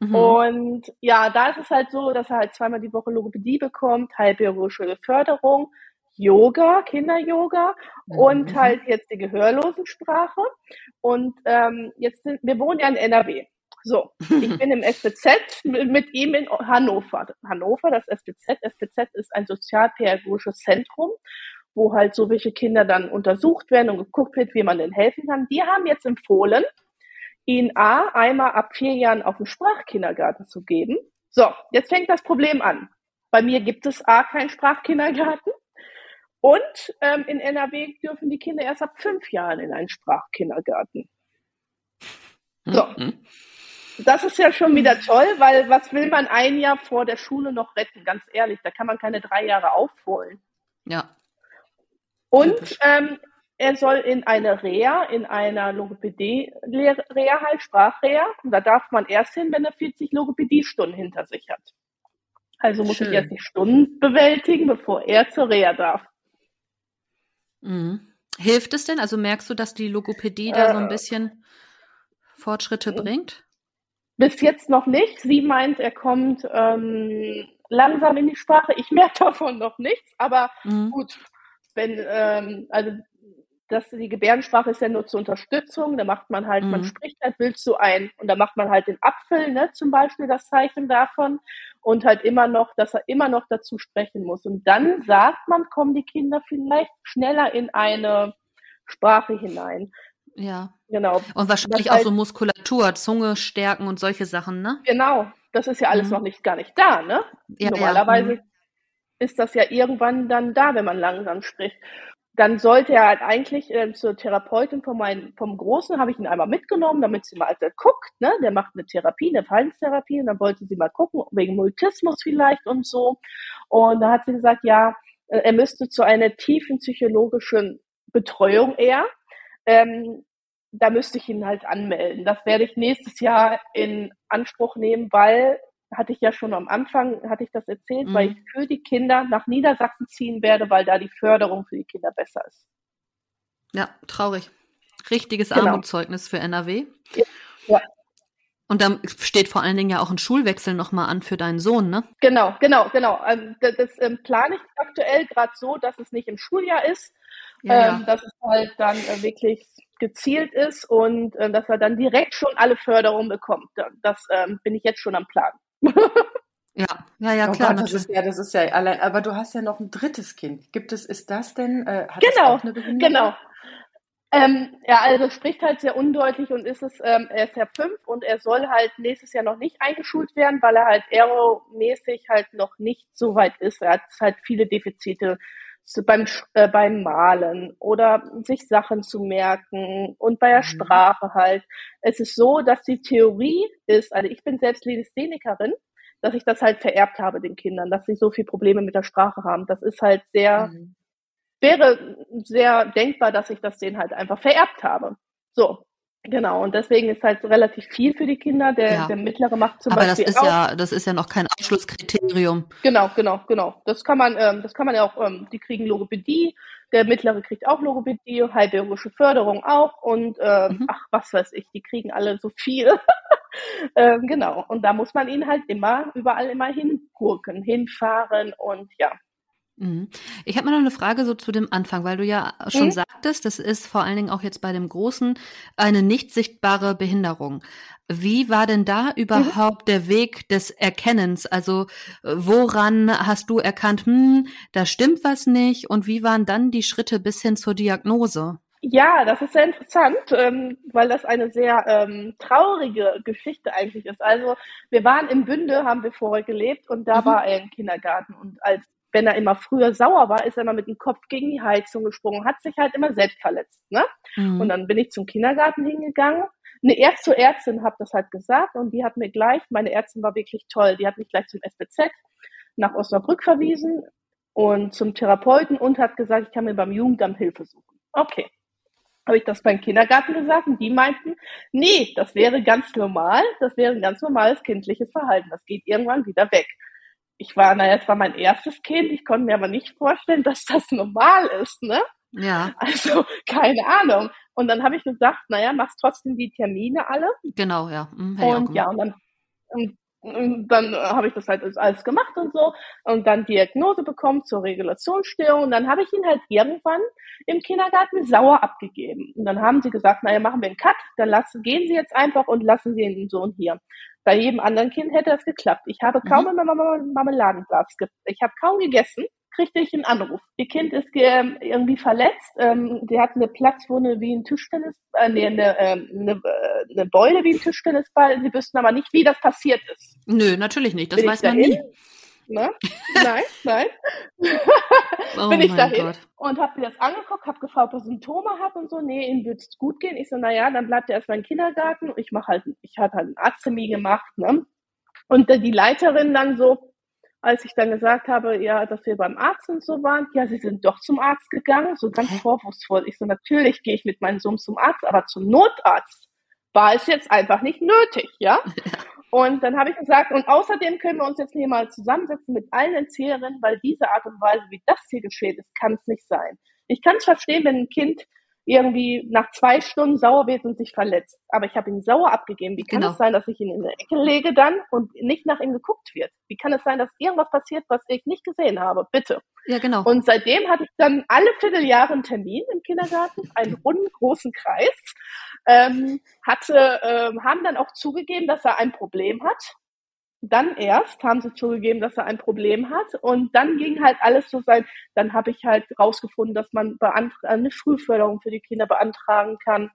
Mhm. Und ja, da ist es halt so, dass er halt zweimal die Woche Logopädie bekommt, halbbiologische Förderung, Yoga, Kinder-Yoga mhm. und halt jetzt die Gehörlosensprache. Und ähm, jetzt sind, wir wohnen ja in NRW. So, ich bin im SPZ mit, ihm in Hannover. Hannover, das SPZ. SPZ ist ein sozialpädagogisches Zentrum, wo halt so welche Kinder dann untersucht werden und geguckt wird, wie man denn helfen kann. Die haben jetzt empfohlen, ihn A, einmal ab vier Jahren auf den Sprachkindergarten zu geben. So, jetzt fängt das Problem an. Bei mir gibt es A, keinen Sprachkindergarten. Und ähm, in NRW dürfen die Kinder erst ab fünf Jahren in einen Sprachkindergarten. So. Mhm. Das ist ja schon wieder toll, weil was will man ein Jahr vor der Schule noch retten? Ganz ehrlich, da kann man keine drei Jahre aufholen. Ja. Und ähm, er soll in eine Reha, in einer Logopädie-Reha halt, Sprachreha. Und da darf man erst hin, wenn er 40 Logopädie-Stunden hinter sich hat. Also muss Schön. ich erst die Stunden bewältigen, bevor er zur Reha darf. Mhm. Hilft es denn? Also merkst du, dass die Logopädie äh, da so ein äh. bisschen Fortschritte bringt? Bis jetzt noch nicht. Sie meint, er kommt ähm, langsam in die Sprache. Ich merke davon noch nichts, aber mhm. gut, wenn, ähm, also das, die Gebärdensprache ist ja nur zur Unterstützung, da macht man halt, mhm. man spricht halt willst du ein und da macht man halt den Apfel, ne, zum Beispiel das Zeichen davon und halt immer noch, dass er immer noch dazu sprechen muss. Und dann sagt man, kommen die Kinder vielleicht schneller in eine Sprache hinein. Ja. Genau. Und wahrscheinlich das auch halt, so Muskulatur, Zunge stärken und solche Sachen, ne? Genau. Das ist ja alles mhm. noch nicht gar nicht da, ne? Ja, Normalerweise ja. Mhm. ist das ja irgendwann dann da, wenn man langsam spricht dann sollte er halt eigentlich äh, zur Therapeutin von meinem, vom Großen, habe ich ihn einmal mitgenommen, damit sie mal also guckt, ne, der macht eine Therapie, eine Verhaltenstherapie, und dann wollte sie mal gucken, wegen Multismus vielleicht und so. Und da hat sie gesagt, ja, äh, er müsste zu einer tiefen psychologischen Betreuung eher. Ähm, da müsste ich ihn halt anmelden. Das werde ich nächstes Jahr in Anspruch nehmen, weil hatte ich ja schon am Anfang, hatte ich das erzählt, mhm. weil ich für die Kinder nach Niedersachsen ziehen werde, weil da die Förderung für die Kinder besser ist. Ja, traurig. Richtiges genau. Armutszeugnis für NRW. Ja. ja. Und dann steht vor allen Dingen ja auch ein Schulwechsel nochmal an für deinen Sohn, ne? Genau, genau, genau. Ähm, das, das ähm, plane ich aktuell gerade so, dass es nicht im Schuljahr ist, ja, ähm, ja. dass es halt dann äh, wirklich gezielt ist und äh, dass er dann direkt schon alle Förderungen bekommt. Das ähm, bin ich jetzt schon am Plan. Ja, ja, ja, oh klar. Gott, das ist ja, das ist ja allein, aber du hast ja noch ein drittes Kind. Gibt es, ist das denn, äh, hat genau, das auch eine Behinderung? Genau. Ähm, ja, also spricht halt sehr undeutlich und ist es, ähm, er ist ja fünf und er soll halt nächstes Jahr noch nicht eingeschult werden, weil er halt aeromäßig halt noch nicht so weit ist. Er hat halt viele Defizite beim, äh, beim Malen oder sich Sachen zu merken und bei der mhm. Sprache halt. Es ist so, dass die Theorie ist, also ich bin selbst Legisthenikerin, dass ich das halt vererbt habe den Kindern, dass sie so viel Probleme mit der Sprache haben. Das ist halt sehr, mhm. wäre sehr denkbar, dass ich das denen halt einfach vererbt habe. So. Genau, und deswegen ist halt relativ viel für die Kinder. Der, ja. der mittlere macht zum Aber Beispiel. Aber das ist auch. ja, das ist ja noch kein Ausschlusskriterium. Genau, genau, genau. Das kann man, ähm, das kann man ja auch, ähm, die kriegen Logopädie, der mittlere kriegt auch Logopädie, halbbiologische Förderung auch und äh, mhm. ach, was weiß ich, die kriegen alle so viel. ähm, genau. Und da muss man ihn halt immer, überall immer hingurken, hinfahren und ja. Ich habe mal noch eine Frage so zu dem Anfang, weil du ja schon mhm. sagtest, das ist vor allen Dingen auch jetzt bei dem Großen eine nicht sichtbare Behinderung. Wie war denn da mhm. überhaupt mhm. der Weg des Erkennens? Also woran hast du erkannt, hm, da stimmt was nicht? Und wie waren dann die Schritte bis hin zur Diagnose? Ja, das ist sehr interessant, ähm, weil das eine sehr ähm, traurige Geschichte eigentlich ist. Also wir waren in Bünde, haben wir vorher gelebt und da mhm. war ein Kindergarten. Und als wenn er immer früher sauer war, ist er immer mit dem Kopf gegen die Heizung gesprungen, hat sich halt immer selbst verletzt. Ne? Mhm. Und dann bin ich zum Kindergarten hingegangen. Eine Ärzt zur Ärztin hat das halt gesagt und die hat mir gleich, meine Ärztin war wirklich toll, die hat mich gleich zum SBZ nach Osnabrück verwiesen und zum Therapeuten und hat gesagt, ich kann mir beim Jugendamt Hilfe suchen. Okay. Habe ich das beim Kindergarten gesagt und die meinten, nee, das wäre ganz normal, das wäre ein ganz normales kindliches Verhalten, das geht irgendwann wieder weg ich war, naja, es war mein erstes Kind, ich konnte mir aber nicht vorstellen, dass das normal ist, ne? Ja. Also, keine Ahnung. Und dann habe ich gesagt, naja, machst trotzdem die Termine alle. Genau, ja. Mhm, und ja, und dann, und, und dann habe ich das halt alles gemacht und so und dann Diagnose bekommen zur Regulationsstörung und dann habe ich ihn halt irgendwann im Kindergarten sauer abgegeben. Und dann haben sie gesagt, naja, machen wir einen Cut, dann lassen, gehen Sie jetzt einfach und lassen Sie den Sohn hier. Bei jedem anderen Kind hätte das geklappt. Ich habe kaum mhm. in meinem Marmeladenglas, ich habe kaum gegessen, kriegte ich einen Anruf. Ihr Kind ist irgendwie verletzt, ähm, die hat eine Platzwunde wie ein Tischtennis, äh, nee, eine, äh, eine, eine Beule wie ein Tischtennisball. Sie wüssten aber nicht, wie das passiert ist. Nö, natürlich nicht. Das Bin weiß man nie. Ne? Nein, nein. oh bin ich dahin Gott. und habe mir das angeguckt, habe gefragt, ob er Symptome hat und so. Nee, ihm wird es gut gehen. Ich so, naja, dann bleibt er erstmal im Kindergarten. Ich mache halt, ich hatte halt einen Arzttermin gemacht, ne? Und die Leiterin dann so, als ich dann gesagt habe, ja, dass wir beim Arzt und so waren, ja, sie sind doch zum Arzt gegangen, so ganz vorwurfsvoll. Ich so, natürlich gehe ich mit meinem Sohn zum Arzt, aber zum Notarzt war es jetzt einfach nicht nötig, ja? Und dann habe ich gesagt, und außerdem können wir uns jetzt hier mal zusammensetzen mit allen Erzieherinnen, weil diese Art und Weise, wie das hier geschehen ist, kann es nicht sein. Ich kann es verstehen, wenn ein Kind irgendwie nach zwei Stunden sauer wird und sich verletzt. Aber ich habe ihn sauer abgegeben. Wie kann genau. es sein, dass ich ihn in eine Ecke lege dann und nicht nach ihm geguckt wird? Wie kann es sein, dass irgendwas passiert, was ich nicht gesehen habe? Bitte. Ja, genau. Und seitdem hatte ich dann alle Vierteljahre einen Termin im Kindergarten, einen runden großen Kreis, ähm, hatte, ähm, haben dann auch zugegeben, dass er ein Problem hat dann erst haben sie zugegeben, dass er ein Problem hat und dann ging halt alles so sein. Dann habe ich halt rausgefunden, dass man eine Frühförderung für die Kinder beantragen kann,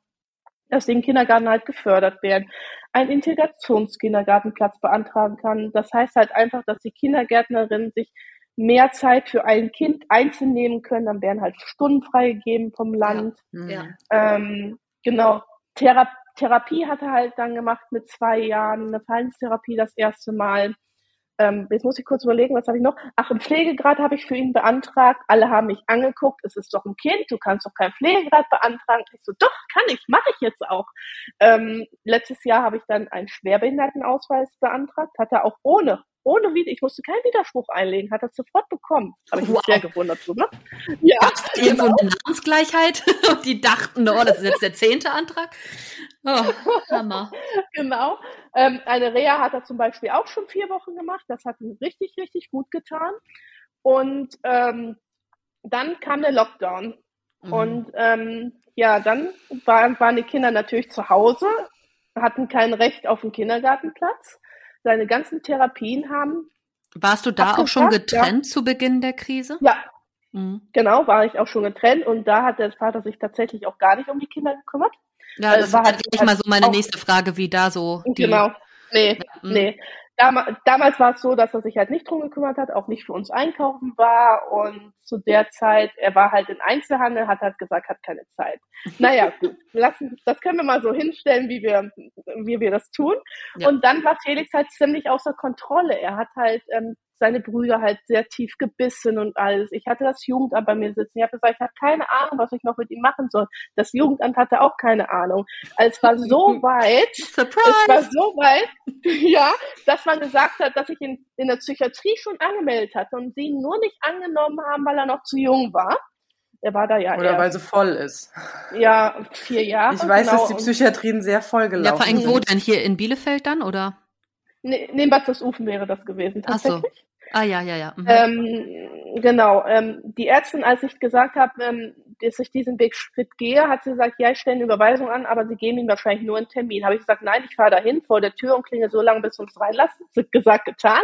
dass sie im Kindergarten halt gefördert werden, einen Integrationskindergartenplatz beantragen kann. Das heißt halt einfach, dass die Kindergärtnerinnen sich mehr Zeit für ein Kind einzeln nehmen können. Dann werden halt Stunden freigegeben vom Land. Ja. Ähm, genau. Therapie Therapie hat er halt dann gemacht mit zwei Jahren, eine Verhaltenstherapie das erste Mal. Ähm, jetzt muss ich kurz überlegen, was habe ich noch? Ach, einen Pflegegrad habe ich für ihn beantragt. Alle haben mich angeguckt, es ist doch ein Kind, du kannst doch keinen Pflegegrad beantragen. Ich so, doch, kann ich, mache ich jetzt auch. Ähm, letztes Jahr habe ich dann einen Schwerbehindertenausweis beantragt, hat er auch ohne ohne Widerspruch, ich musste keinen Widerspruch einlegen, hat er sofort bekommen. Habe ich wow. mich sehr gewundert drüber. Ja, irgendwo genau. eine Namensgleichheit und die dachten, oh, das ist jetzt der zehnte Antrag. Oh, Hammer. genau. Ähm, eine Reha hat er zum Beispiel auch schon vier Wochen gemacht. Das hat ihm richtig, richtig gut getan. Und ähm, dann kam der Lockdown. Mhm. Und ähm, ja, dann war, waren die Kinder natürlich zu Hause, hatten kein Recht auf einen Kindergartenplatz seine ganzen Therapien haben. Warst du da auch schon getrennt ja. zu Beginn der Krise? Ja, mhm. genau, war ich auch schon getrennt und da hat der Vater sich tatsächlich auch gar nicht um die Kinder gekümmert. Ja, das war halt gleich mal so meine nächste Frage, wie da so. Die, genau, nee, ja, mhm. nee. Dam damals war es so, dass er sich halt nicht drum gekümmert hat, auch nicht für uns einkaufen war und zu der Zeit, er war halt in Einzelhandel, hat halt gesagt, hat keine Zeit. Naja, gut, lassen, das können wir mal so hinstellen, wie wir, wie wir das tun. Ja. Und dann war Felix halt ziemlich außer Kontrolle. Er hat halt ähm, seine Brüder halt sehr tief gebissen und alles. Ich hatte das Jugendamt bei mir sitzen. Ich habe gesagt, ich habe keine Ahnung, was ich noch mit ihm machen soll. Das Jugendamt hatte auch keine Ahnung. Es war so weit, Surprise. es war so weit, ja, dass man gesagt hat, dass ich ihn in der Psychiatrie schon angemeldet hatte und sie ihn nur nicht angenommen haben, weil er noch zu jung war. Er war da ja. Oder erst. weil sie voll ist. Ja, vier Jahre. Ich weiß, genau. dass die Psychiatrien sehr voll gelaufen sind. Ja, vor allem wo denn? Hier in Bielefeld dann, oder? Nee, neben Bad Ufen wäre das gewesen, tatsächlich. Ach so. Ah ja, ja, ja. Mhm. Ähm, genau. Ähm, die Ärztin, als ich gesagt habe, ähm, dass ich diesen Weg Schritt gehe, hat sie gesagt, ja, ich stelle eine Überweisung an, aber sie geben ihm wahrscheinlich nur einen Termin. Habe ich gesagt, nein, ich fahre dahin vor der Tür und klinge so lange, bis sie uns reinlassen. Sie gesagt, getan.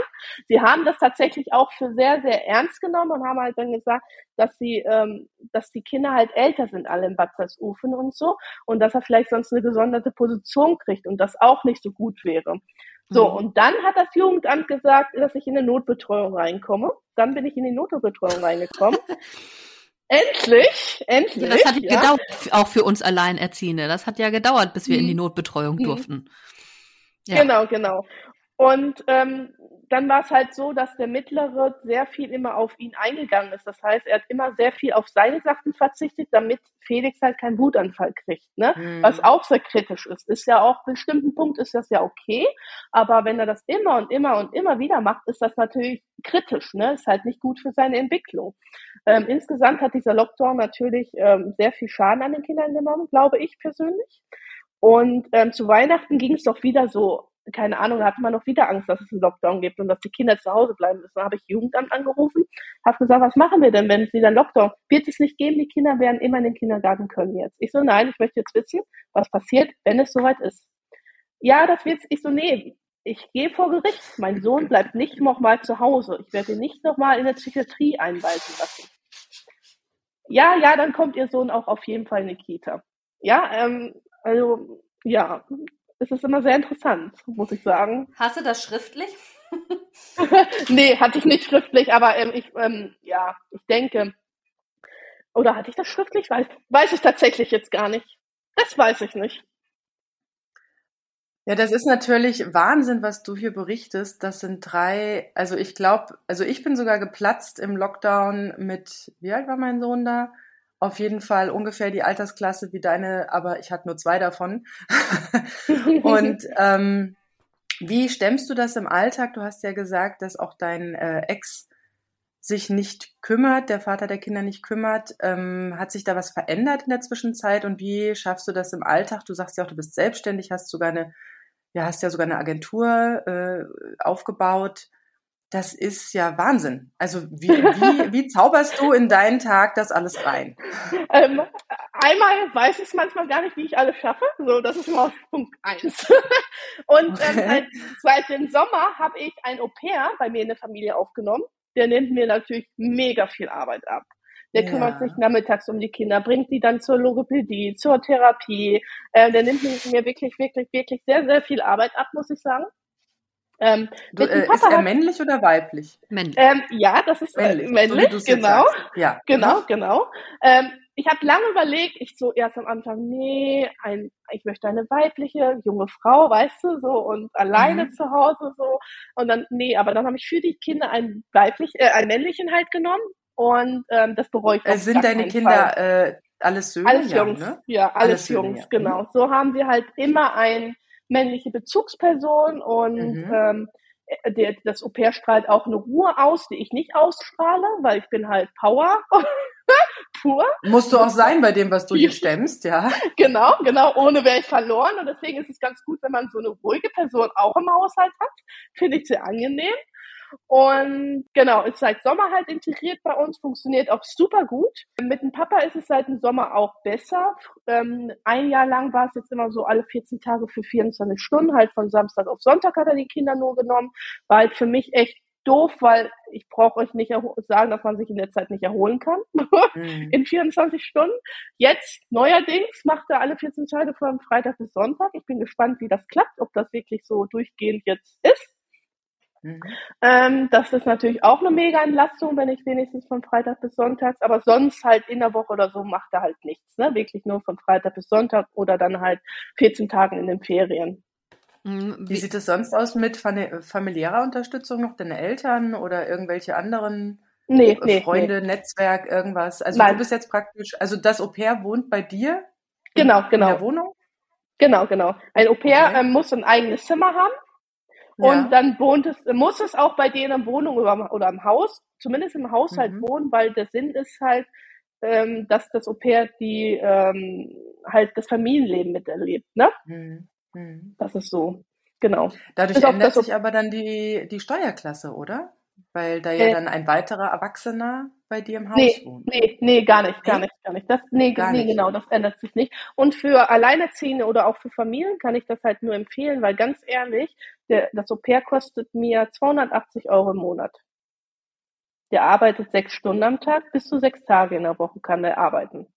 Sie haben das tatsächlich auch für sehr, sehr ernst genommen und haben halt dann gesagt, dass sie, ähm, dass die Kinder halt älter sind, alle in Bad Salzufen und so, und dass er vielleicht sonst eine gesonderte Position kriegt und das auch nicht so gut wäre. So, mhm. und dann hat das Jugendamt gesagt, dass ich in eine Notbetreuung reinkomme. dann bin ich in die Notbetreuung reingekommen. endlich, endlich. Ja, das hat ja. gedauert, auch für uns Alleinerziehende. Das hat ja gedauert, bis wir mhm. in die mhm. Notbetreuung mhm. durften. Ja. Genau, genau. Und ähm, dann war es halt so, dass der Mittlere sehr viel immer auf ihn eingegangen ist. Das heißt, er hat immer sehr viel auf seine Sachen verzichtet, damit Felix halt keinen Wutanfall kriegt. Ne? Mhm. Was auch sehr kritisch ist. Ist ja auch, bestimmten Punkt ist das ja okay. Aber wenn er das immer und immer und immer wieder macht, ist das natürlich kritisch. Ne? Ist halt nicht gut für seine Entwicklung. Ähm, insgesamt hat dieser Lockdown natürlich ähm, sehr viel Schaden an den Kindern genommen, glaube ich persönlich. Und ähm, zu Weihnachten ging es doch wieder so keine Ahnung, da hatte man noch wieder Angst, dass es einen Lockdown gibt und dass die Kinder zu Hause bleiben müssen. Dann habe ich Jugendamt angerufen, habe gesagt, was machen wir denn, wenn es wieder Lockdown wird es nicht geben, die Kinder werden immer in den Kindergarten können jetzt. Ich so, nein, ich möchte jetzt wissen, was passiert, wenn es soweit ist. Ja, das wird ich so, nee, ich gehe vor Gericht. Mein Sohn bleibt nicht nochmal zu Hause. Ich werde ihn nicht nochmal in der Psychiatrie einweisen lassen. Ja, ja, dann kommt Ihr Sohn auch auf jeden Fall in die Kita. Ja, ähm, also, ja, es ist immer sehr interessant, muss ich sagen. Hast du das schriftlich? nee, hatte ich nicht schriftlich, aber ähm, ich, ähm, ja, ich denke, oder hatte ich das schriftlich? Weiß, weiß ich tatsächlich jetzt gar nicht. Das weiß ich nicht. Ja, das ist natürlich Wahnsinn, was du hier berichtest. Das sind drei, also ich glaube, also ich bin sogar geplatzt im Lockdown mit, wie alt war mein Sohn da? Auf jeden Fall ungefähr die Altersklasse wie deine, aber ich hatte nur zwei davon. und ähm, wie stemmst du das im Alltag? Du hast ja gesagt, dass auch dein äh, Ex sich nicht kümmert, der Vater der Kinder nicht kümmert. Ähm, hat sich da was verändert in der Zwischenzeit und wie schaffst du das im Alltag? Du sagst ja auch, du bist selbstständig, hast sogar eine, ja, hast ja sogar eine Agentur äh, aufgebaut. Das ist ja Wahnsinn. Also wie, wie, wie zauberst du in deinen Tag das alles rein? Ähm, einmal weiß ich manchmal gar nicht, wie ich alles schaffe. So, das ist mal Punkt eins. Und ähm, seit, seit dem Sommer habe ich ein Au-pair bei mir in der Familie aufgenommen. Der nimmt mir natürlich mega viel Arbeit ab. Der ja. kümmert sich nachmittags um die Kinder, bringt die dann zur Logopädie, zur Therapie. Äh, der nimmt mir wirklich, wirklich, wirklich sehr, sehr viel Arbeit ab, muss ich sagen. Ähm, du, äh, ist er männlich oder weiblich? Männlich. Ähm, ja, das ist männlich, männlich so genau. Ja. Genau, genau. Ähm, ich habe lange überlegt, ich so erst am Anfang, nee, ein, ich möchte eine weibliche, junge Frau, weißt du, so und alleine mhm. zu Hause so. Und dann, nee, aber dann habe ich für die Kinder ein weiblich, äh, ein männlichen halt genommen und ähm, das bereue ich. Äh, sind deine Kinder äh, alles Söhne? Alles Jungs, ja, ne? ja alles, alles Jungs, Söhne, ja. genau. So haben wir halt immer ein männliche Bezugsperson und mhm. ähm, der, das Au-pair strahlt auch eine Ruhe aus, die ich nicht ausstrahle, weil ich bin halt Power. Pur. Musst du auch sein bei dem, was du hier stemmst, ja. Genau, genau, ohne wäre ich verloren. Und deswegen ist es ganz gut, wenn man so eine ruhige Person auch im Haushalt hat. Finde ich sehr angenehm. Und genau, ist seit Sommer halt integriert bei uns, funktioniert auch super gut. Mit dem Papa ist es seit dem Sommer auch besser. Ähm, ein Jahr lang war es jetzt immer so alle 14 Tage für 24 Stunden, halt von Samstag auf Sonntag hat er die Kinder nur genommen. War halt für mich echt doof, weil ich brauche euch nicht sagen, dass man sich in der Zeit nicht erholen kann. mhm. in 24 Stunden. Jetzt neuerdings macht er alle 14 Tage von Freitag bis Sonntag. Ich bin gespannt, wie das klappt, ob das wirklich so durchgehend jetzt ist. Mhm. Ähm, das ist natürlich auch eine mega Entlastung, wenn ich wenigstens von Freitag bis Sonntag, aber sonst halt in der Woche oder so macht er halt nichts, ne? Wirklich nur von Freitag bis Sonntag oder dann halt 14 Tagen in den Ferien. Mhm. Wie, Wie sieht es sonst aus mit familiärer Unterstützung noch deine Eltern oder irgendwelche anderen nee, nee, Freunde, nee. Netzwerk, irgendwas? Also Nein. du bist jetzt praktisch, also das Au pair wohnt bei dir? Genau, genau. In der Wohnung? Genau, genau. Ein Au pair okay. ähm, muss ein eigenes Zimmer haben. Und dann wohnt es, muss es auch bei denen in Wohnung oder, oder im Haus, zumindest im Haushalt mhm. wohnen, weil der Sinn ist halt, ähm, dass das Au-pair die ähm, halt das Familienleben miterlebt, ne? Mhm. Mhm. Das ist so, genau. Dadurch ändert sich aber dann die, die Steuerklasse, oder? Weil da ja äh, dann ein weiterer Erwachsener bei dir im Haus nee, wohnt. Nee, nee, gar nicht, gar nee? nicht, gar nicht. Das, nee, gar nee, nicht. genau, das ändert sich nicht. Und für Alleinerziehende oder auch für Familien kann ich das halt nur empfehlen, weil ganz ehrlich, der, das Au-pair kostet mir 280 Euro im Monat. Der arbeitet sechs Stunden am Tag, bis zu sechs Tage in der Woche kann der arbeiten.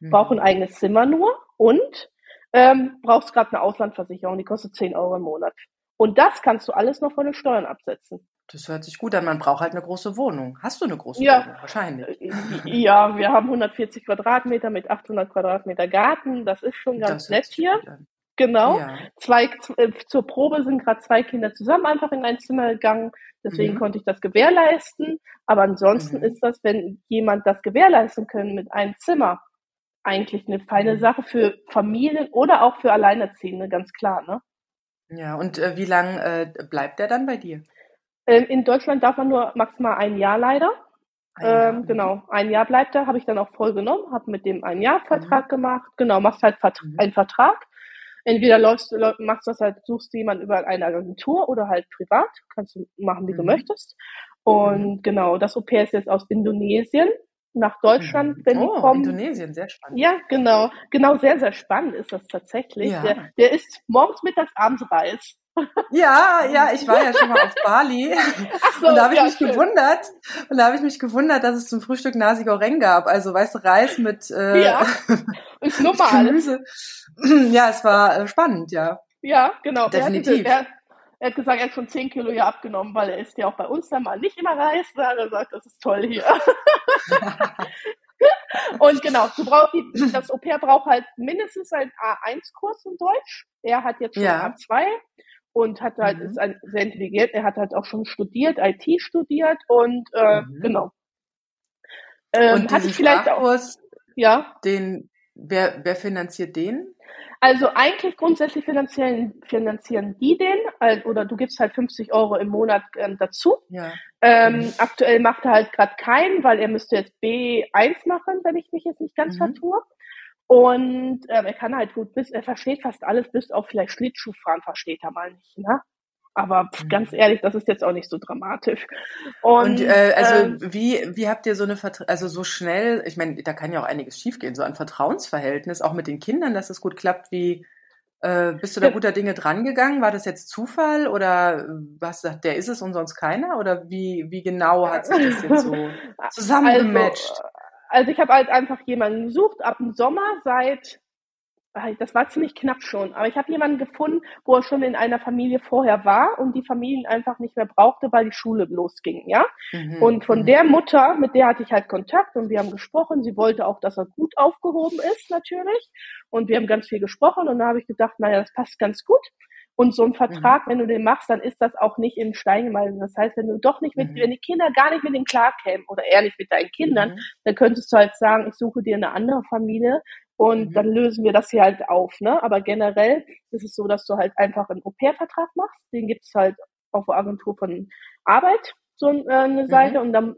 Mhm. Braucht ein eigenes Zimmer nur und ähm, brauchst gerade eine Auslandversicherung, die kostet 10 Euro im Monat. Und das kannst du alles noch von den Steuern absetzen. Das hört sich gut an. Man braucht halt eine große Wohnung. Hast du eine große Ja. Wohnung? Wahrscheinlich. Äh, Ja, wir haben 140 Quadratmeter mit 800 Quadratmeter Garten. Das ist schon ganz Das nett hier. Genau. Ja. Zwei, äh, zur Probe sind gerade zwei Kinder zusammen einfach in ein Zimmer gegangen. Deswegen Mhm. konnte ich das gewährleisten. Aber ansonsten Mhm. ist das, wenn jemand das gewährleisten können mit einem Zimmer, eigentlich eine feine Mhm. Sache für Familien oder auch für Alleinerziehende, ganz klar. Ne? Ja, und äh, wie lange äh, bleibt der dann bei dir? Ähm, in Deutschland darf man nur maximal ein Jahr leider. Ein Jahr. Ähm, genau, ein Jahr bleibt er, habe ich dann auch voll genommen, habe mit dem ein Jahr Vertrag gemacht. Genau, machst halt Vert Mhm. einen Vertrag. Entweder läufst du, machst du das halt, suchst du jemanden über eine Agentur oder halt privat. Kannst du machen, wie du Mhm. möchtest. Und genau, das Au-pair ist jetzt aus Indonesien nach Deutschland, Mhm. wenn die oh, kommen. Indonesien, sehr spannend. Ja, genau. Genau, sehr, sehr spannend ist das tatsächlich. Ja. Der, der isst morgens, mittags, abends Reis. Ja, ja, ich war ja schon mal auf Bali. So, Und da habe ich ja, mich schön. gewundert, und da habe ich mich gewundert, dass es zum Frühstück Nasi Goreng gab. Also weißt du, Reis mit äh, Ja, ist normal. Gemüse. Ja, es war äh, spannend, ja. Ja, genau. Definitiv. diese, er, er hat gesagt, er hat schon 10 Kilo hier abgenommen, weil er isst ja auch bei uns dann mal nicht immer Reis. Da hat er sagt, das ist toll hier. Und genau, du brauchst die, das Au-pair braucht halt mindestens einen A1-Kurs in Deutsch. Er hat jetzt schon Ja. A2 und hat halt, Mhm. ist ein, sehr intelligent. Er hat halt auch schon studiert, IT studiert und äh, Mhm. genau. Ähm, und ich vielleicht auch, ja. den, wer, wer finanziert den? Also eigentlich grundsätzlich finanzieren, finanzieren die den, äh, oder du gibst halt 50 Euro im Monat ähm, dazu. Ja. Ähm. Aktuell macht er halt gerade keinen, weil er müsste jetzt B1 machen, wenn ich mich jetzt nicht ganz Mhm. vertue. Und ähm, er kann halt gut bis, er versteht fast alles, bis auf vielleicht Schlittschuhfahren versteht er mal nicht, ne? Aber pf, Mhm. ganz ehrlich, das ist jetzt auch nicht so dramatisch. Und, Und äh, also ähm, wie, wie habt ihr so eine Vertra also so schnell, ich meine, da kann ja auch einiges schiefgehen, so ein Vertrauensverhältnis, auch mit den Kindern, dass es gut klappt, wie äh, bist du da guter Dinge drangegangen? War das jetzt Zufall oder was sagt, der ist es und sonst keiner? Oder wie, wie genau hat sich das jetzt so zusammengematcht? Also, also ich habe halt einfach jemanden gesucht ab dem Sommer seit, das war ziemlich knapp schon, aber ich habe jemanden gefunden, wo er schon in einer Familie vorher war und die Familien einfach nicht mehr brauchte, weil die Schule losging, ja. Mhm, Und von mhm. der Mutter, mit der hatte ich halt Kontakt und wir haben gesprochen. Sie wollte auch, dass er gut aufgehoben ist, natürlich. Und wir haben ganz viel gesprochen und da habe ich gedacht, naja, das passt ganz gut. Und so ein Vertrag, wenn du den machst, dann ist das auch nicht in Stein gemeißelt. Das heißt, wenn du doch nicht mit, Mhm. wenn die Kinder gar nicht mit dem klarkämen oder er nicht mit deinen Kindern, Mhm. dann könntest du halt sagen, ich suche dir eine andere Familie und Mhm. dann lösen wir das hier halt auf. Ne? Aber generell ist es so, dass du halt einfach einen Au-pair-Vertrag machst. Den gibt es halt auf der Agentur von Arbeit, so äh, eine Mhm. Seite, und dann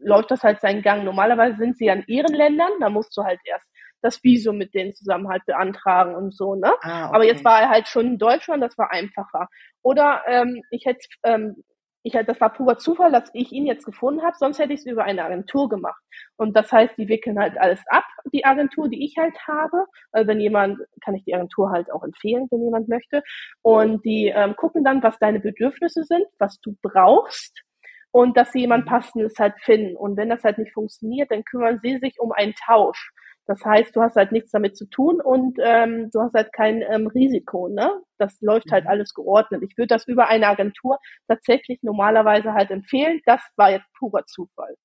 läuft das halt seinen Gang. Normalerweise sind sie an ihren Ländern, da musst du halt erst das Visum mit denen zusammen halt beantragen und so, ne? Ah, Aber jetzt okay. war er halt schon in Deutschland, das war einfacher. Oder ähm, ich hätte, ähm, ich hätte, das war purer Zufall, dass ich ihn jetzt gefunden habe, sonst hätte ich es über eine Agentur gemacht. Und das heißt, die wickeln halt alles ab, die Agentur, die ich halt habe. Also wenn jemand, kann ich die Agentur halt auch empfehlen, wenn jemand möchte. Und die ähm, gucken dann, was deine Bedürfnisse sind, was du brauchst. Und dass sie jemand passendes halt finden. Und wenn das halt nicht funktioniert, dann kümmern sie sich um einen Tausch. Das heißt, du hast halt nichts damit zu tun und ähm, du hast halt kein ähm, Risiko, ne? Das läuft halt Mhm. alles geordnet. Ich würde das über eine Agentur tatsächlich normalerweise halt empfehlen. Das war jetzt purer Zufall.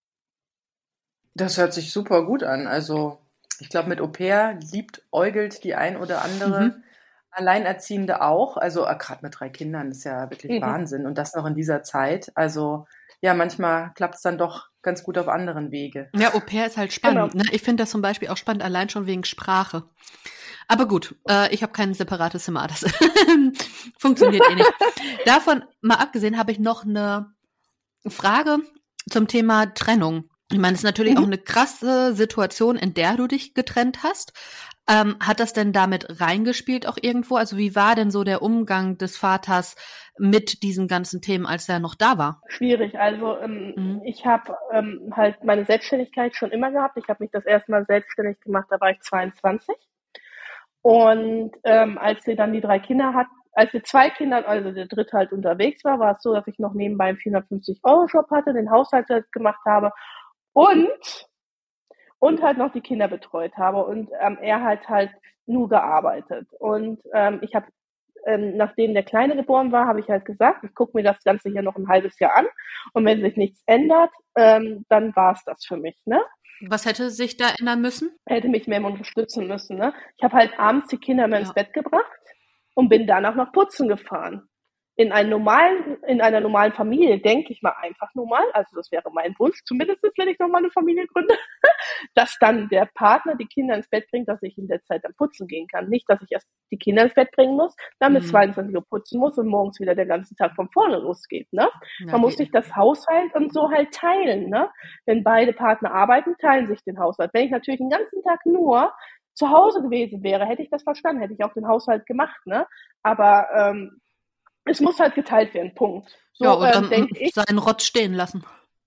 Das hört sich super gut an. Also ich glaube, mit Au pair liebt äugelt die ein oder andere Mhm. Alleinerziehende auch. Also äh, gerade mit drei Kindern ist ja wirklich Mhm. Wahnsinn. Und das noch in dieser Zeit. Also ja, manchmal klappt es dann doch ganz gut auf anderen Wege. Ja, Au pair ist halt spannend. Genau. Ne? Ich finde das zum Beispiel auch spannend, allein schon wegen Sprache. Aber gut, äh, ich habe kein separates Zimmer. Das funktioniert eh nicht. Davon mal abgesehen habe ich noch eine Frage zum Thema Trennung. Ich meine, es ist natürlich Mhm. auch eine krasse Situation, in der du dich getrennt hast. Ähm, hat das denn damit reingespielt auch irgendwo? Also wie war denn so der Umgang des Vaters mit diesen ganzen Themen, als er noch da war? Schwierig. Also ähm, Mhm. ich habe ähm, halt meine Selbstständigkeit schon immer gehabt. Ich habe mich das erste Mal selbstständig gemacht, da war ich 22. Und ähm, als wir dann die drei Kinder hatten, als wir zwei Kinder, also der dritte halt unterwegs war, war es so, dass ich noch nebenbei einen 450-Euro-Job hatte, den Haushalt halt gemacht habe und und halt noch die Kinder betreut habe und ähm, er halt halt nur gearbeitet und ähm, ich habe ähm, nachdem der Kleine geboren war, habe ich halt gesagt, ich gucke mir das Ganze hier noch ein halbes Jahr an und wenn sich nichts ändert, ähm, dann war es das für mich. Ne? Was hätte sich da ändern müssen? Hätte mich mehr unterstützen müssen. Ne? Ich habe halt abends die Kinder mehr ja. ins Bett gebracht und bin danach noch putzen gefahren in, einem normalen, in einer normalen Familie denke ich mal einfach nur mal, also das wäre mein Wunsch, zumindest wenn ich nochmal eine Familie gründe, dass dann der Partner die Kinder ins Bett bringt, dass ich in der Zeit dann putzen gehen kann. Nicht, dass ich erst die Kinder ins Bett bringen muss, dann bis mhm. 22 Uhr putzen muss und morgens wieder der ganze Tag von vorne losgeht. Ne? Man muss sich das Haushalt und so halt teilen. Ne? Wenn beide Partner arbeiten, teilen sich den Haushalt. Wenn ich natürlich den ganzen Tag nur zu Hause gewesen wäre, hätte ich das verstanden, hätte ich auch den Haushalt gemacht. Ne? Aber ähm, es muss halt geteilt werden, Punkt. So, ja, und ähm, dann ich. seinen Rotz stehen lassen,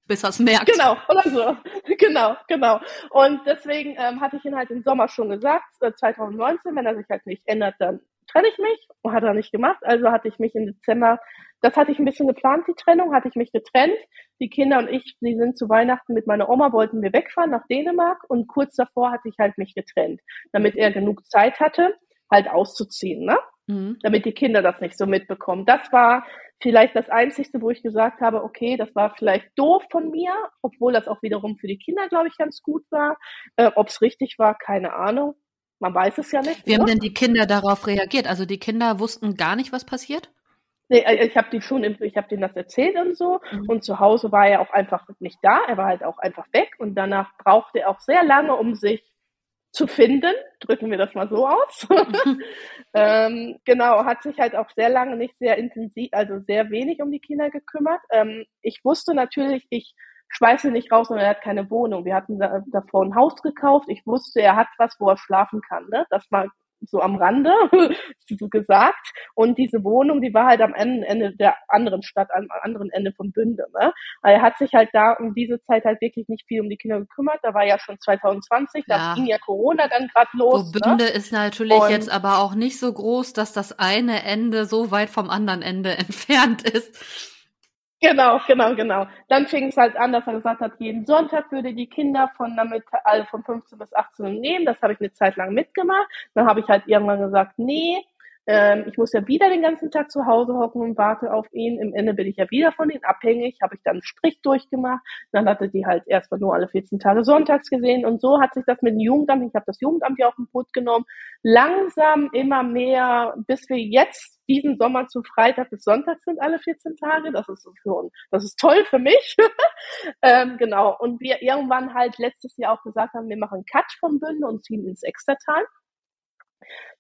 bis er es merkt. Genau, oder so. genau, genau. Und deswegen ähm, hatte ich ihn halt im Sommer schon gesagt, äh, 2019, wenn er sich halt nicht ändert, dann trenne ich mich. Und hat er nicht gemacht. Also hatte ich mich im Dezember, das hatte ich ein bisschen geplant, die Trennung, hatte ich mich getrennt. Die Kinder und ich, die sind zu Weihnachten mit meiner Oma, wollten wir wegfahren nach Dänemark und kurz davor hatte ich halt mich getrennt, damit er genug Zeit hatte, halt auszuziehen, ne? Mhm. damit die Kinder das nicht so mitbekommen. Das war vielleicht das Einzige, wo ich gesagt habe, okay, das war vielleicht doof von mir, obwohl das auch wiederum für die Kinder, glaube ich, ganz gut war. Äh, Ob es richtig war, keine Ahnung. Man weiß es ja nicht. Wie haben denn die Kinder darauf reagiert? Also die Kinder wussten gar nicht, was passiert? Nee, äh, ich habe die schon, ich habe denen das erzählt und so. Mhm. Und zu Hause war er auch einfach nicht da. Er war halt auch einfach weg. Und danach brauchte er auch sehr lange, um sich zu finden, drücken wir das mal so aus. ähm, genau, hat sich halt auch sehr lange nicht sehr intensiv, also sehr wenig um die Kinder gekümmert. Ähm, ich wusste natürlich, ich schmeiße nicht raus und er hat keine Wohnung. Wir hatten da, davor ein Haus gekauft. Ich wusste, er hat was, wo er schlafen kann. Ne? Das war so am Rande so gesagt. Und diese Wohnung, die war halt am Ende der anderen Stadt, am anderen Ende von Bünde. Ne? Er hat sich halt da um diese Zeit halt wirklich nicht viel um die Kinder gekümmert. Da war ja schon 2020, ja. da ging ja Corona dann gerade los. So Bünde ne? ist natürlich und jetzt aber auch nicht so groß, dass das eine Ende so weit vom anderen Ende entfernt ist. Genau, genau, genau. Dann fing es halt an, dass er gesagt hat, jeden Sonntag würde die Kinder von damit also von 15 bis 18 nehmen. Das habe ich eine Zeit lang mitgemacht. Dann habe ich halt irgendwann gesagt, nee, ähm, ich muss ja wieder den ganzen Tag zu Hause hocken und warte auf ihn. Im Ende bin ich ja wieder von ihm abhängig. Habe ich dann einen Strich durchgemacht. Dann hatte die halt erstmal nur alle 14 Tage sonntags gesehen. Und so hat sich das mit dem Jugendamt, ich habe das Jugendamt ja auf den Boot genommen, langsam immer mehr, bis wir jetzt diesen Sommer zu Freitag bis Sonntag sind alle 14 Tage. Das ist schon, das ist toll für mich. ähm, genau. Und wir irgendwann halt letztes Jahr auch gesagt haben, wir machen Cut vom Bünde und ziehen ins Extertal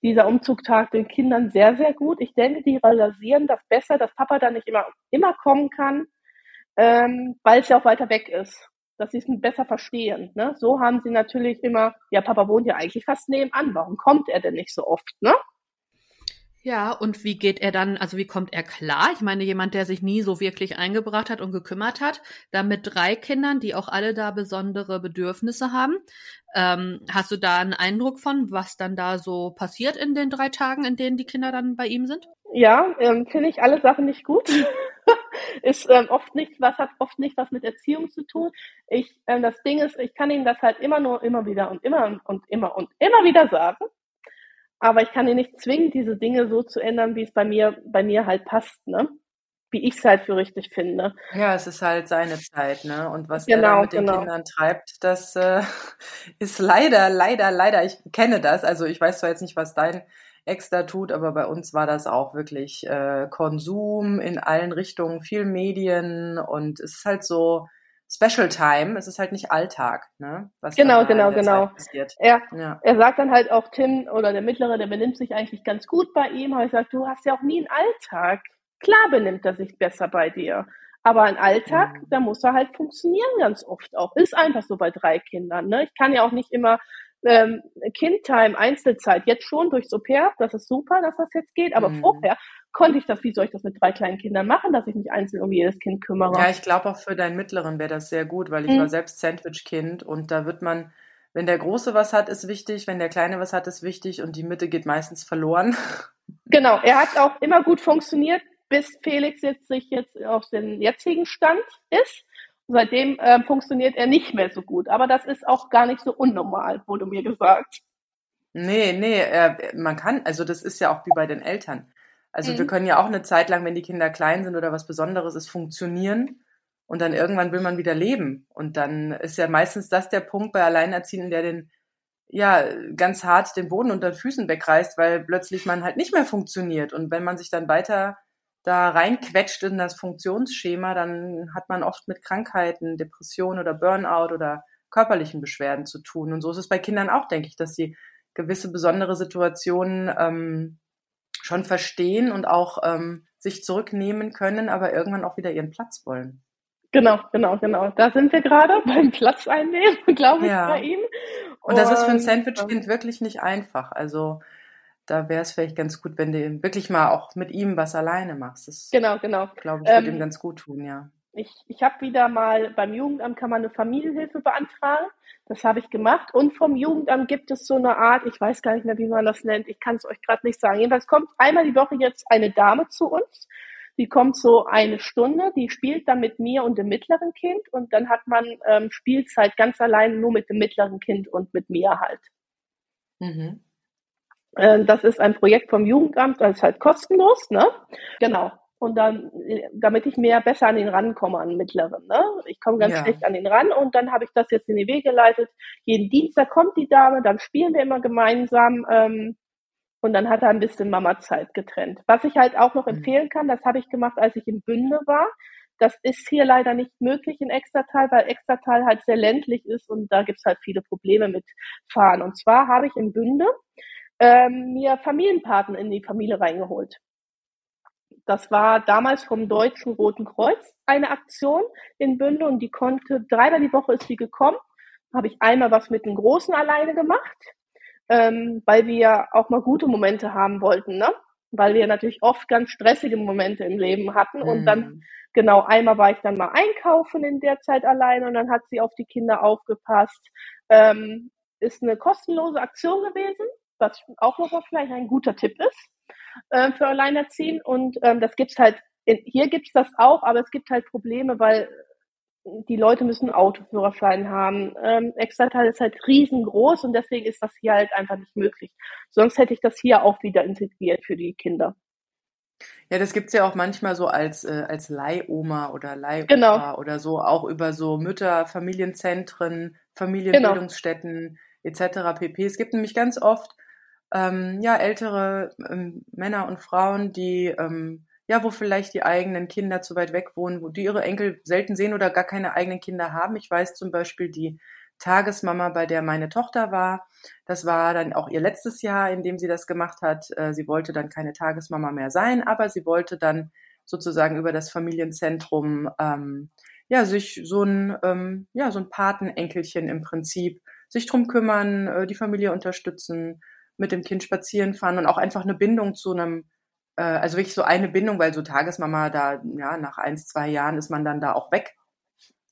dieser Umzug tat den Kindern sehr, sehr gut. Ich denke, die realisieren das besser, dass Papa da nicht immer, immer kommen kann, ähm, weil es ja auch weiter weg ist. Dass sie es besser verstehen. Ne? So haben sie natürlich immer, ja, Papa wohnt ja eigentlich fast nebenan, warum kommt er denn nicht so oft? Ne? Ja, und wie geht er dann, also wie kommt er klar? Ich meine, jemand, der sich nie so wirklich eingebracht hat und gekümmert hat, da mit drei Kindern, die auch alle da besondere Bedürfnisse haben. Ähm, hast du da einen Eindruck von, was dann da so passiert in den drei Tagen, in denen die Kinder dann bei ihm sind? Ja, ähm, finde ich alle Sachen nicht gut. ist ähm, oft nicht, was hat oft nicht was mit Erziehung zu tun. Ich, ähm, das Ding ist, ich kann ihm das halt immer nur immer wieder und immer und immer und immer wieder sagen aber ich kann ihn nicht zwingen, diese Dinge so zu ändern, wie es bei mir, bei mir halt passt, ne? Wie ich es halt für richtig finde. Ja, es ist halt seine Zeit, ne? Und was genau, er mit den genau. Kindern treibt, das äh, ist leider, leider, leider, ich kenne das. Also ich weiß zwar jetzt nicht, was dein Ex da tut, aber bei uns war das auch wirklich äh, Konsum in allen Richtungen, viel Medien und es ist halt so, Special Time, es ist halt nicht Alltag, ne? Was genau, genau, genau. Er, ja. er sagt dann halt auch Tim oder der Mittlere, der benimmt sich eigentlich ganz gut bei ihm, aber ich sage, du hast ja auch nie einen Alltag. Klar benimmt er sich besser bei dir. Aber ein Alltag, mhm. da muss er halt funktionieren ganz oft auch. Ist einfach so bei drei Kindern. Ne? Ich kann ja auch nicht immer ähm, Kindtime, Einzelzeit, jetzt schon durchs Au-pair, das ist super, dass das jetzt geht, aber mhm. vorher konnte ich das, wie soll ich das mit drei kleinen Kindern machen, dass ich mich einzeln um jedes Kind kümmere? Ja, ich glaube auch für deinen Mittleren wäre das sehr gut, weil ich mhm. war selbst Sandwich-Kind und da wird man, wenn der Große was hat, ist wichtig, wenn der Kleine was hat, ist wichtig und die Mitte geht meistens verloren. Genau, er hat auch immer gut funktioniert, bis Felix jetzt sich jetzt auf den jetzigen Stand ist. Seitdem äh, funktioniert er nicht mehr so gut. Aber das ist auch gar nicht so unnormal, wurde mir gesagt. Nee, nee, äh, man kann, also das ist ja auch wie bei den Eltern. Also mhm. wir können ja auch eine Zeit lang, wenn die Kinder klein sind oder was Besonderes ist, funktionieren. Und dann irgendwann will man wieder leben. Und dann ist ja meistens das der Punkt bei Alleinerziehenden, der den, ja, ganz hart den Boden unter den Füßen wegreißt, weil plötzlich man halt nicht mehr funktioniert. Und wenn man sich dann weiter da reinquetscht in das Funktionsschema, dann hat man oft mit Krankheiten, Depressionen oder Burnout oder körperlichen Beschwerden zu tun. Und so ist es bei Kindern auch, denke ich, dass sie gewisse besondere Situationen ähm, schon verstehen und auch ähm, sich zurücknehmen können, aber irgendwann auch wieder ihren Platz wollen. Genau, genau, genau. Da sind wir gerade beim Platz einnehmen, glaube ich, ja. bei ihm. Und, und das ist für ein Sandwich-Kind wirklich nicht einfach. Also da wäre es vielleicht ganz gut, wenn du wirklich mal auch mit ihm was alleine machst. Das, genau, genau. Glaube ich, würde ähm, ihm ganz gut tun, ja. Ich, ich habe wieder mal beim Jugendamt kann man eine Familienhilfe beantragen. Das habe ich gemacht. Und vom Jugendamt gibt es so eine Art, ich weiß gar nicht mehr, wie man das nennt, ich kann es euch gerade nicht sagen. Jedenfalls kommt einmal die Woche jetzt eine Dame zu uns. Die kommt so eine Stunde, die spielt dann mit mir und dem mittleren Kind und dann hat man ähm, Spielzeit ganz allein nur mit dem mittleren Kind und mit mir halt. Mhm. Äh, das ist ein Projekt vom Jugendamt, das ist halt kostenlos, ne? Genau. Und dann, damit ich mehr besser an den rankomme, an den mittleren. Ne? Ich komme ganz ja. schlecht an den ran und dann habe ich das jetzt in die Wege geleitet. Jeden Dienstag kommt die Dame, dann spielen wir immer gemeinsam ähm, und dann hat er ein bisschen Mama-Zeit getrennt. Was ich halt auch noch mhm. empfehlen kann, das habe ich gemacht, als ich in Bünde war. Das ist hier leider nicht möglich in Extratal, weil Extratal halt sehr ländlich ist und da gibt's halt viele Probleme mit Fahren. Und zwar habe ich in Bünde ähm, mir Familienpaten in die Familie reingeholt. Das war damals vom Deutschen Roten Kreuz eine Aktion in Bünde und die konnte, dreimal die Woche ist sie gekommen. Habe ich einmal was mit den Großen alleine gemacht, ähm, weil wir auch mal gute Momente haben wollten, ne? Weil wir natürlich oft ganz stressige Momente im Leben hatten und dann mhm. Genau, einmal war ich dann mal einkaufen in der Zeit alleine und dann hat sie auf die Kinder aufgepasst. Ähm, ist eine kostenlose Aktion gewesen was auch noch vielleicht ein guter Tipp ist äh, für Alleinerziehende. Und ähm, das gibt's halt, in, hier gibt's das auch, aber es gibt halt Probleme, weil die Leute müssen Autoführerschein haben. Ähm, Extrateil ist halt riesengroß und deswegen ist das hier halt einfach nicht möglich. Sonst hätte ich das hier auch wieder integriert für die Kinder. Ja, das gibt's ja auch manchmal so als, äh, als Leihoma oder Leihopa genau. oder so, auch über so Mütter, Familienzentren, Familienbildungsstätten genau. etc. pp. Es gibt nämlich ganz oft ähm, ja, ältere ähm, Männer und Frauen, die, ähm, ja, wo vielleicht die eigenen Kinder zu weit weg wohnen, wo die ihre Enkel selten sehen oder gar keine eigenen Kinder haben. Ich weiß zum Beispiel die Tagesmama, bei der meine Tochter war. Das war dann auch ihr letztes Jahr, in dem sie das gemacht hat. Äh, sie wollte dann keine Tagesmama mehr sein, aber sie wollte dann sozusagen über das Familienzentrum ähm, ja sich so ein ähm, ja so ein Patenenkelchen im Prinzip sich drum kümmern, äh, die Familie unterstützen, mit dem Kind spazieren fahren und auch einfach eine Bindung zu einem, äh, also wirklich so eine Bindung, weil so Tagesmama da, ja, nach eins, zwei Jahren ist man dann da auch weg.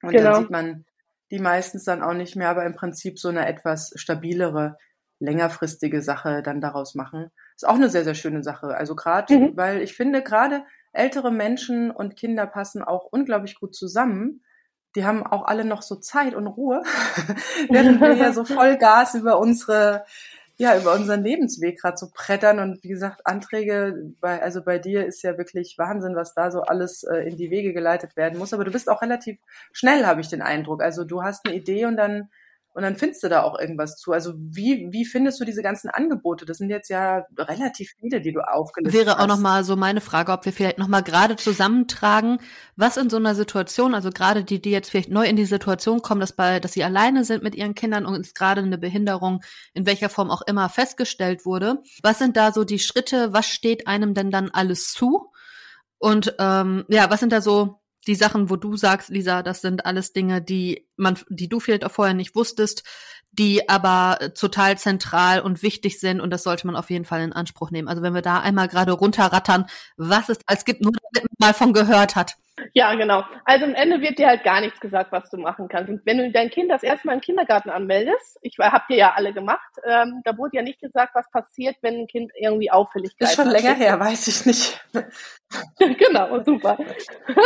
Und genau. dann sieht man die meistens dann auch nicht mehr, aber im Prinzip so eine etwas stabilere, längerfristige Sache dann daraus machen. Ist auch eine sehr, sehr schöne Sache. Also gerade, mhm. weil ich finde, gerade ältere Menschen und Kinder passen auch unglaublich gut zusammen. Die haben auch alle noch so Zeit und Ruhe, während wir ja so voll Gas über unsere ja, über unseren Lebensweg gerade so brettern und wie gesagt, Anträge bei, also bei dir ist ja wirklich Wahnsinn, was da so alles äh, in die Wege geleitet werden muss. Aber du bist auch relativ schnell, habe ich den Eindruck. Also du hast eine Idee und dann und dann findest du da auch irgendwas zu. Also wie, wie findest du diese ganzen Angebote? Das sind jetzt ja relativ viele, die du aufgelistet Wäre hast. Wäre auch nochmal so meine Frage, ob wir vielleicht nochmal gerade zusammentragen, was in so einer Situation, also gerade die, die jetzt vielleicht neu in die Situation kommen, dass bei, dass sie alleine sind mit ihren Kindern und ist gerade eine Behinderung in welcher Form auch immer festgestellt wurde. Was sind da so die Schritte? Was steht einem denn dann alles zu? Und ähm, ja, was sind da so die Sachen, wo du sagst, Lisa, das sind alles Dinge, die man, die du vielleicht auch vorher nicht wusstest, die aber total zentral und wichtig sind und das sollte man auf jeden Fall in Anspruch nehmen. Also wenn wir da einmal gerade runterrattern, was es als gibt, nur damit man mal von gehört hat. Ja, genau. Also am Ende wird dir halt gar nichts gesagt, was du machen kannst. Und wenn du dein Kind das erste Mal im Kindergarten anmeldest, ich habt ihr ja alle gemacht, ähm, da wurde ja nicht gesagt, was passiert, wenn ein Kind irgendwie auffällig ist. Ist schon länger her, weiß ich nicht. genau, super.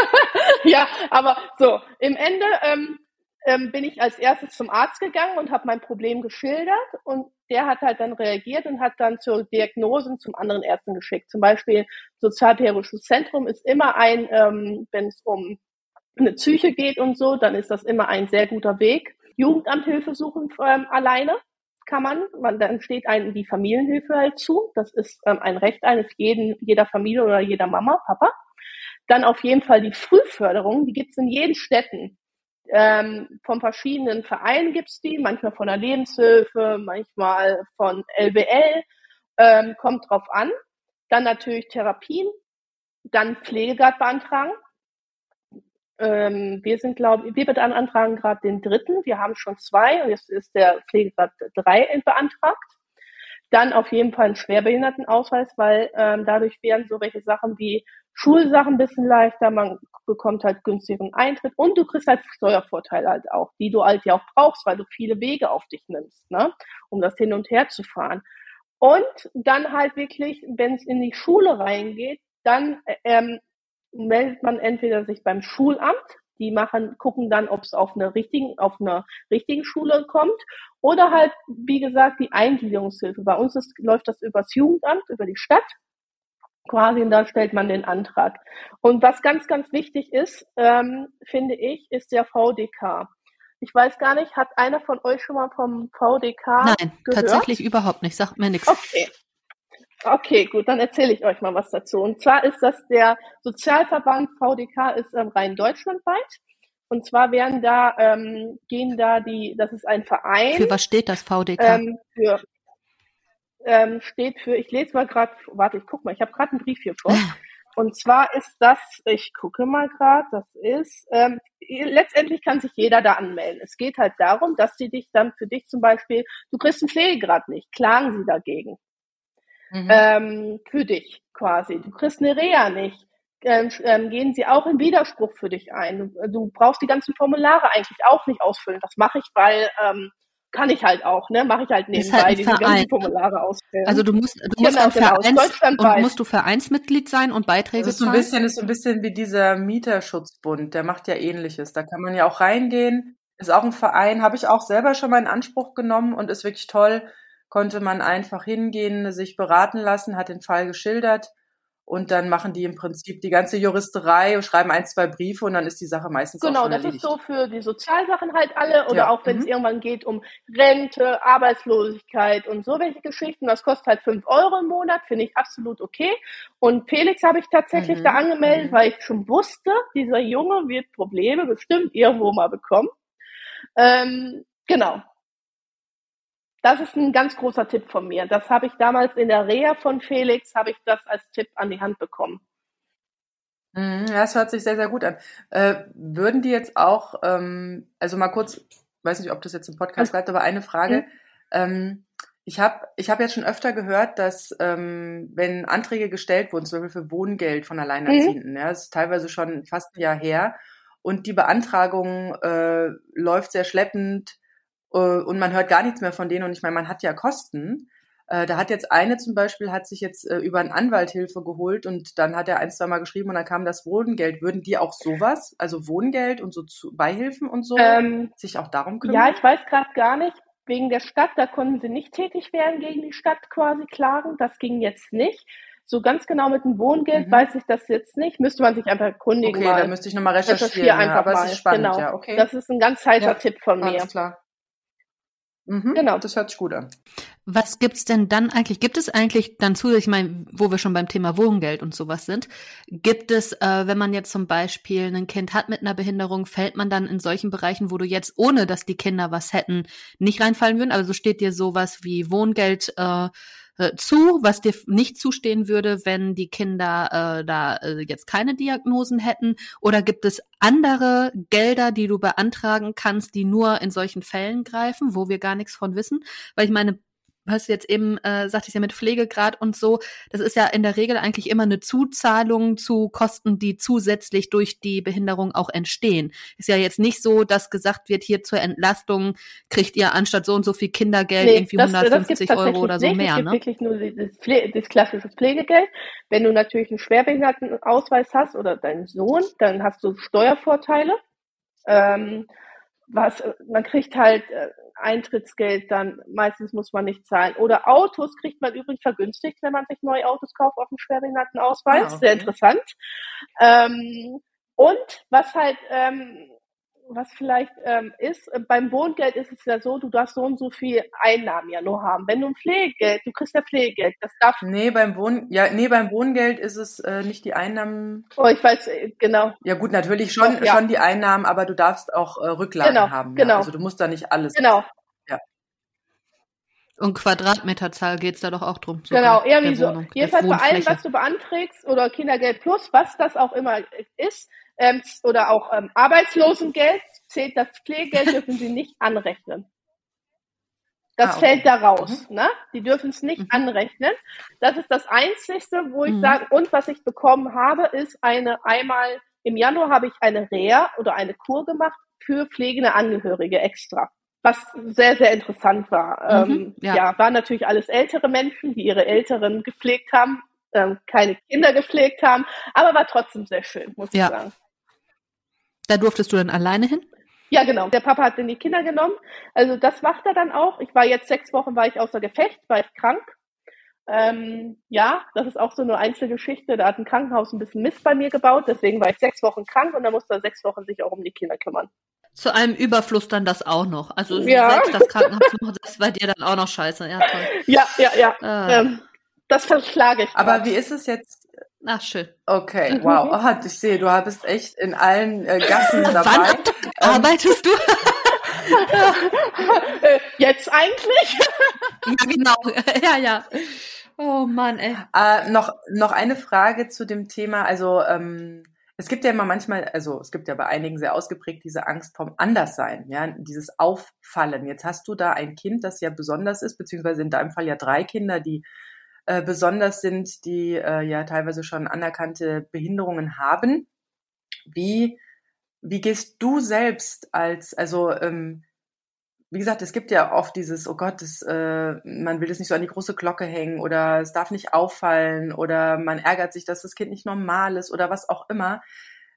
ja, aber so, im Ende, ähm, ähm, bin ich als erstes zum Arzt gegangen und habe mein Problem geschildert und der hat halt dann reagiert und hat dann zur Diagnosen zum anderen Ärzten geschickt. Zum Beispiel Sozialpädagogisches Zentrum ist immer ein, ähm, wenn es um eine Psyche geht und so, dann ist das immer ein sehr guter Weg. Jugendamthilfe suchen ähm, alleine kann man, man, dann steht einem die Familienhilfe halt zu. Das ist ähm, ein Recht eines jeden, jeder Familie oder jeder Mama, Papa. Dann auf jeden Fall die Frühförderung, die gibt's in jeden Städten. Ähm, von verschiedenen Vereinen gibt's die, manchmal von der Lebenshilfe, manchmal von LBL, ähm, kommt drauf an. Dann natürlich Therapien, dann Pflegegrad beantragen. Ähm, wir sind, glaube ich, wir beantragen gerade den dritten. Wir haben schon zwei und jetzt ist der Pflegegrad drei beantragt. Dann auf jeden Fall einen Schwerbehindertenausweis, weil ähm, dadurch werden so welche Sachen wie Schulsachen ein bisschen leichter, man bekommt halt günstigeren Eintritt und du kriegst halt Steuervorteile halt auch, die du halt ja auch brauchst, weil du viele Wege auf dich nimmst, ne, um das hin und her zu fahren. Und dann halt wirklich, wenn es in die Schule reingeht, dann ähm, meldet man entweder sich beim Schulamt, die machen, gucken dann, ob es auf einer richtigen, auf einer richtigen Schule kommt, oder halt, wie gesagt, die Eingliederungshilfe. Bei uns ist, läuft das übers Jugendamt, über die Stadt quasi, und da stellt man den Antrag. Und was ganz, ganz wichtig ist, ähm, finde ich, ist der VDK. Ich weiß gar nicht, hat einer von euch schon mal vom VDK Nein, gehört? tatsächlich überhaupt nicht, sagt mir nichts. Okay. Okay, gut, dann erzähle ich euch mal was dazu. Und zwar ist das der Sozialverband VDK ist ähm, rein deutschlandweit. Und zwar werden da, ähm, gehen da die, das ist ein Verein. Für was steht das VDK? Ähm, für ähm, steht für, ich lese mal gerade, warte, ich guck mal, ich habe gerade einen Brief hier vor. Und zwar ist das, ich gucke mal gerade, das ist, ähm, letztendlich kann sich jeder da anmelden. Es geht halt darum, dass sie dich dann für dich zum Beispiel, du kriegst einen Pflegegrad nicht, klagen sie dagegen. Mhm. Ähm, für dich quasi. Du kriegst eine Reha nicht. Ähm, ähm, gehen sie auch in Widerspruch für dich ein. Du, du, brauchst die ganzen Formulare eigentlich auch nicht ausfüllen. Das mache ich, weil ähm, kann ich halt auch, ne? Mache ich halt nebenbei halt diese ganzen Formulare ausfüllen. Also du musst, du musst genau, auch Vereins und musst du Vereinsmitglied sein und Beiträge das ist so ein bisschen, ist so ein bisschen wie dieser Mieterschutzbund. Der macht ja Ähnliches. Da kann man ja auch reingehen. Ist auch ein Verein. Habe ich auch selber schon mal in Anspruch genommen und ist wirklich toll. Konnte man einfach hingehen, sich beraten lassen, hat den Fall geschildert und dann machen die im Prinzip die ganze Juristerei und schreiben ein, zwei Briefe und dann ist die Sache meistens genau, auch schon Genau, das ist so für die Sozialsachen halt alle oder ja. auch wenn es mhm. irgendwann geht um Rente, Arbeitslosigkeit und so welche Geschichten. Das kostet halt fünf Euro im Monat, finde ich absolut okay. Und Felix habe ich tatsächlich mhm. da angemeldet, mhm. weil ich schon wusste, dieser Junge wird Probleme bestimmt irgendwo mal bekommen. Ähm, genau, das ist ein ganz großer Tipp von mir. Das habe ich damals in der Reha von Felix, habe ich das als Tipp an die Hand bekommen. Mhm, das hört sich sehr, sehr gut an. Äh, würden die jetzt auch, ähm, also mal kurz, weiß nicht, ob das jetzt im Podcast bleibt, aber eine Frage. Mhm. Ähm, ich habe ich hab jetzt schon öfter gehört, dass ähm, wenn Anträge gestellt wurden, zum Beispiel für Wohngeld von Alleinerziehenden, mhm. ja, das ist teilweise schon fast ein Jahr her, und die Beantragung äh, läuft sehr schleppend, und man hört gar nichts mehr von denen und ich meine, man hat ja Kosten. Äh, da hat jetzt eine zum Beispiel, hat sich jetzt äh, über einen Anwalt Hilfe geholt und dann hat er ein, zwei Mal geschrieben und dann kam das Wohngeld. Würden die auch sowas, also Wohngeld und so zu, Beihilfen und so, ähm, sich auch darum kümmern? Ja, ich weiß gerade gar nicht. Wegen der Stadt, da konnten sie nicht tätig werden, gegen die Stadt quasi klagen. Das ging jetzt nicht. So ganz genau mit dem Wohngeld mhm. weiß ich das jetzt nicht. Müsste man sich einfach erkundigen. Okay, mal. da müsste ich nochmal recherchieren. Ja, einfach aber mal. es ist spannend, genau. ja, okay. Das ist ein ganz heißer ja, Tipp von mir. Alles klar. Mhm, genau. Das hört sich gut an. Was gibt's denn dann eigentlich? Gibt es eigentlich dann zusätzlich, ich meine, wo wir schon beim Thema Wohngeld und sowas sind, gibt es, äh, wenn man jetzt zum Beispiel ein Kind hat mit einer Behinderung, fällt man dann in solchen Bereichen, wo du jetzt, ohne dass die Kinder was hätten, nicht reinfallen würden? Also steht dir sowas wie Wohngeld äh, äh, zu, was dir nicht zustehen würde, wenn die Kinder äh, da äh, jetzt keine Diagnosen hätten? Oder gibt es andere Gelder, die du beantragen kannst, die nur in solchen Fällen greifen, wo wir gar nichts von wissen? Weil ich meine, hast du jetzt eben, äh, sagte ich ja mit Pflegegrad und so, das ist ja in der Regel eigentlich immer eine Zuzahlung zu Kosten, die zusätzlich durch die Behinderung auch entstehen. Ist ja jetzt nicht so, dass gesagt wird, hier zur Entlastung kriegt ihr anstatt so und so viel Kindergeld nee, irgendwie das, 150 das Euro oder so nicht. mehr. Es gibt ne? wirklich nur das, Pfle das klassische Pflegegeld. Wenn du natürlich einen Schwerbehindertenausweis hast oder deinen Sohn, dann hast du Steuervorteile. Ähm, was, man kriegt halt äh, Eintrittsgeld dann, meistens muss man nicht zahlen. Oder Autos kriegt man übrigens vergünstigt, wenn man sich neue Autos kauft auf dem Schwerbehindertenausweis. Ah, okay. Sehr interessant. Ähm, und was halt ähm, was vielleicht ähm, ist, äh, beim Wohngeld ist es ja so, du darfst so und so viel Einnahmen ja nur haben. Wenn du ein Pflegegeld, du kriegst ja Pflegegeld, das darf. Nee, beim Wohn, ja, nee, beim Wohngeld ist es äh, nicht die Einnahmen. Oh, ich weiß, äh, genau. Ja gut, natürlich schon, ja. schon die Einnahmen, aber du darfst auch äh, Rücklagen genau, haben. Genau. Ja? Also du musst da nicht alles. Genau. Und Quadratmeterzahl geht's da doch auch drum. Genau, eher wie so. Jedenfalls bei allem, was du beantragst oder Kindergeld plus, was das auch immer ist, ähm, oder auch ähm, Arbeitslosengeld, zählt das Pflegegeld, dürfen sie nicht anrechnen. Das ah, okay. fällt da raus. Mhm. Ne? Die dürfen es nicht mhm. anrechnen. Das ist das Einzige, wo ich mhm. sage, und was ich bekommen habe, ist eine einmal im Januar habe ich eine Reha oder eine Kur gemacht für pflegende Angehörige extra. Was sehr, sehr interessant war. Mhm, ähm, ja. ja, waren natürlich alles ältere Menschen, die ihre Älteren gepflegt haben, ähm, keine Kinder gepflegt haben, aber war trotzdem sehr schön, muss ja. ich sagen. Da durftest du dann alleine hin? Ja, genau. Der Papa hat dann die Kinder genommen. Also das macht er dann auch. Ich war jetzt sechs Wochen, war ich außer Gefecht, war ich krank. Ähm, ja, das ist auch so eine Einzelgeschichte. Da hat ein Krankenhaus ein bisschen Mist bei mir gebaut. Deswegen war ich sechs Wochen krank und dann musste er sechs Wochen sich auch um die Kinder kümmern. Zu einem Überfluss dann das auch noch. Also ja. selbst das Krankenhaus das bei dir dann auch noch scheiße. Ja, toll. Ja, ja, ja. Ah. Ähm, das verschlage ich. Aber grad. wie ist es jetzt Ach, schön. Okay, wow. Oh, ich sehe, du bist echt in allen äh, Gassen dabei. Wann arbeitest du? Äh, jetzt eigentlich? ja, genau. Ja, ja. Oh Mann, ey. Äh, noch, noch eine Frage zu dem Thema. Also, ähm, es gibt ja immer manchmal, also es gibt ja bei einigen sehr ausgeprägt diese Angst vom Anderssein, ja, dieses Auffallen. Jetzt hast du da ein Kind, das ja besonders ist, beziehungsweise in deinem Fall ja drei Kinder, die äh, besonders sind, die äh, ja teilweise schon anerkannte Behinderungen haben. Wie, wie gehst du selbst als, also ähm, wie gesagt, es gibt ja oft dieses, oh Gott, das, äh, man will es nicht so an die große Glocke hängen oder es darf nicht auffallen oder man ärgert sich, dass das Kind nicht normal ist oder was auch immer.